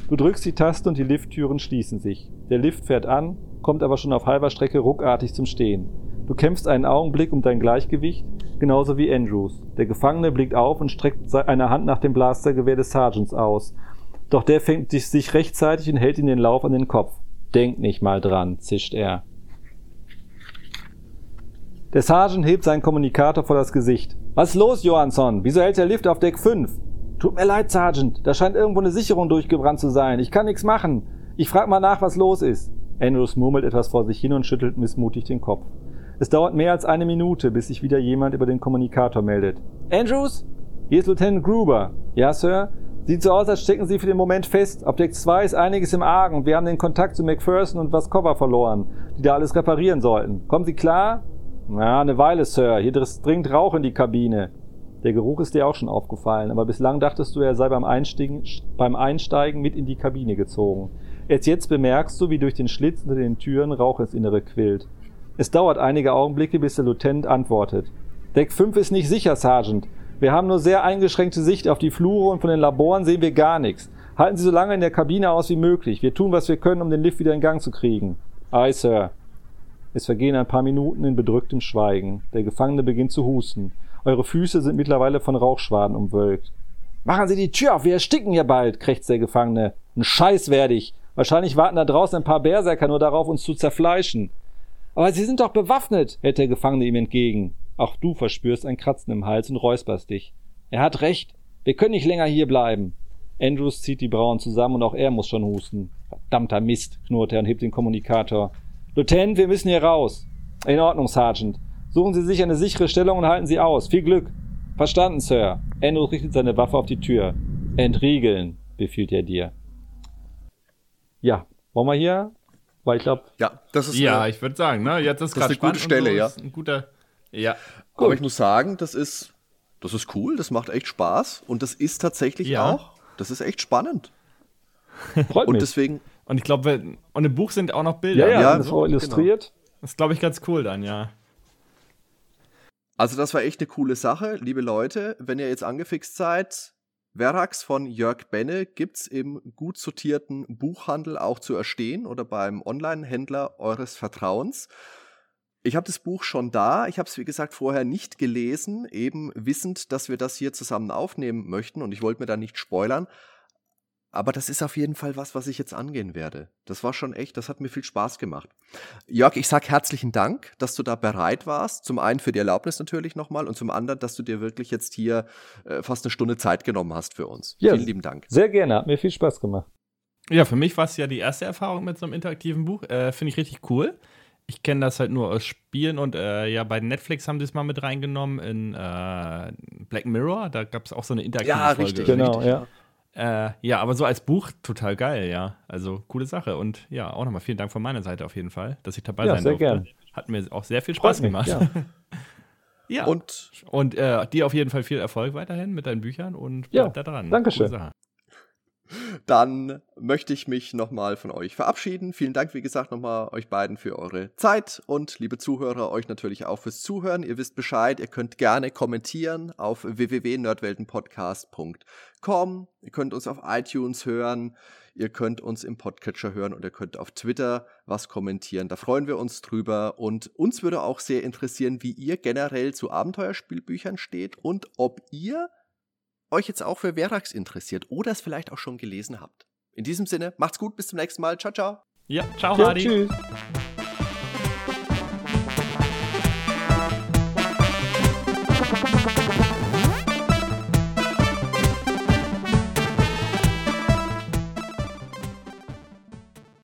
Du drückst die Taste und die Lifttüren schließen sich. Der Lift fährt an, kommt aber schon auf halber Strecke ruckartig zum Stehen. Du kämpfst einen Augenblick um dein Gleichgewicht, genauso wie Andrews. Der Gefangene blickt auf und streckt eine Hand nach dem Blastergewehr des Sergeants aus. Doch der fängt sich rechtzeitig und hält ihm den Lauf an den Kopf. Denk nicht mal dran, zischt er. Der Sergeant hebt seinen Kommunikator vor das Gesicht. Was ist los, Johansson? Wieso hält der Lift auf Deck 5? Tut mir leid, Sergeant. Da scheint irgendwo eine Sicherung durchgebrannt zu sein. Ich kann nichts machen. Ich frag mal nach, was los ist. Andrews murmelt etwas vor sich hin und schüttelt missmutig den Kopf. Es dauert mehr als eine Minute, bis sich wieder jemand über den Kommunikator meldet. Andrews? Hier ist Lieutenant Gruber. Ja, Sir? Sieht so aus, als stecken Sie für den Moment fest. Auf Deck 2 ist einiges im Argen wir haben den Kontakt zu McPherson und Vascova verloren, die da alles reparieren sollten. Kommen Sie klar? Na, eine Weile, Sir. Hier dringt Rauch in die Kabine. Der Geruch ist dir auch schon aufgefallen, aber bislang dachtest du, er sei beim Einsteigen, beim Einsteigen mit in die Kabine gezogen. Erst jetzt bemerkst du, wie durch den Schlitz unter den Türen Rauch ins Innere quillt. Es dauert einige Augenblicke, bis der Lieutenant antwortet. Deck 5 ist nicht sicher, Sergeant. Wir haben nur sehr eingeschränkte Sicht auf die Flure und von den Laboren sehen wir gar nichts. Halten Sie so lange in der Kabine aus wie möglich. Wir tun, was wir können, um den Lift wieder in Gang zu kriegen. Aye, Sir. Es vergehen ein paar Minuten in bedrücktem Schweigen. Der Gefangene beginnt zu husten. Eure Füße sind mittlerweile von Rauchschwaden umwölkt. Machen Sie die Tür auf, wir ersticken hier bald, krächzt der Gefangene. Ein Scheiß werde ich. Wahrscheinlich warten da draußen ein paar Berserker nur darauf, uns zu zerfleischen. Aber Sie sind doch bewaffnet, hält der Gefangene ihm entgegen. Auch du verspürst ein Kratzen im Hals und räusperst dich. Er hat recht. Wir können nicht länger hier bleiben. Andrews zieht die Brauen zusammen und auch er muss schon husten. Verdammter Mist, knurrt er und hebt den Kommunikator. Lieutenant, wir müssen hier raus. In Ordnung, Sergeant. Suchen Sie sich eine sichere Stellung und halten Sie aus. Viel Glück. Verstanden, Sir. Andrews richtet seine Waffe auf die Tür. Entriegeln, befiehlt er dir. Ja, wollen wir hier? Weil ich glaube. Ja, das ist. Ja, äh, ich würde sagen, ne? Jetzt ist gerade eine gute Stelle, so, ja. Ein guter. Ja. Gut. Aber ich muss sagen, das ist, das ist cool, das macht echt Spaß und das ist tatsächlich ja. auch, das ist echt spannend. Freut und mich. deswegen, Und ich glaube, und im Buch sind auch noch Bilder. Ja, ja, Ja, das so, war illustriert. Das ist, glaube ich, ganz cool dann, ja. Also das war echt eine coole Sache, liebe Leute. Wenn ihr jetzt angefixt seid, Verax von Jörg Benne gibt's im gut sortierten Buchhandel auch zu erstehen oder beim Online-Händler eures Vertrauens. Ich habe das Buch schon da. Ich habe es, wie gesagt, vorher nicht gelesen, eben wissend, dass wir das hier zusammen aufnehmen möchten. Und ich wollte mir da nicht spoilern. Aber das ist auf jeden Fall was, was ich jetzt angehen werde. Das war schon echt, das hat mir viel Spaß gemacht. Jörg, ich sag herzlichen Dank, dass du da bereit warst. Zum einen für die Erlaubnis natürlich nochmal und zum anderen, dass du dir wirklich jetzt hier äh, fast eine Stunde Zeit genommen hast für uns. Ja, Vielen lieben Dank. Sehr gerne, hat mir viel Spaß gemacht. Ja, für mich war es ja die erste Erfahrung mit so einem interaktiven Buch. Äh, Finde ich richtig cool. Ich kenne das halt nur aus Spielen und äh, ja, bei Netflix haben sie es mal mit reingenommen in äh, Black Mirror. Da gab es auch so eine interaktive ja, Folge. Richtig, Genau, richtig, ja. Äh, ja, aber so als Buch total geil, ja. Also coole Sache. Und ja, auch nochmal vielen Dank von meiner Seite auf jeden Fall, dass ich dabei Ja, sein sehr durfte. gern. Hat mir auch sehr viel Spaß Freut mich, gemacht. ja. [laughs] ja. Und, Und äh, dir auf jeden Fall viel Erfolg weiterhin mit deinen Büchern und Ja, bleib da dran. Dankeschön. Dann möchte ich mich nochmal von euch verabschieden. Vielen Dank, wie gesagt, nochmal euch beiden für eure Zeit und liebe Zuhörer, euch natürlich auch fürs Zuhören. Ihr wisst Bescheid, ihr könnt gerne kommentieren auf www.nerdweltenpodcast.com. Ihr könnt uns auf iTunes hören, ihr könnt uns im Podcatcher hören und ihr könnt auf Twitter was kommentieren. Da freuen wir uns drüber und uns würde auch sehr interessieren, wie ihr generell zu Abenteuerspielbüchern steht und ob ihr euch jetzt auch für Verax interessiert oder es vielleicht auch schon gelesen habt. In diesem Sinne, macht's gut, bis zum nächsten Mal. Ciao, ciao. Ja, ciao, ja Hardy. tschüss.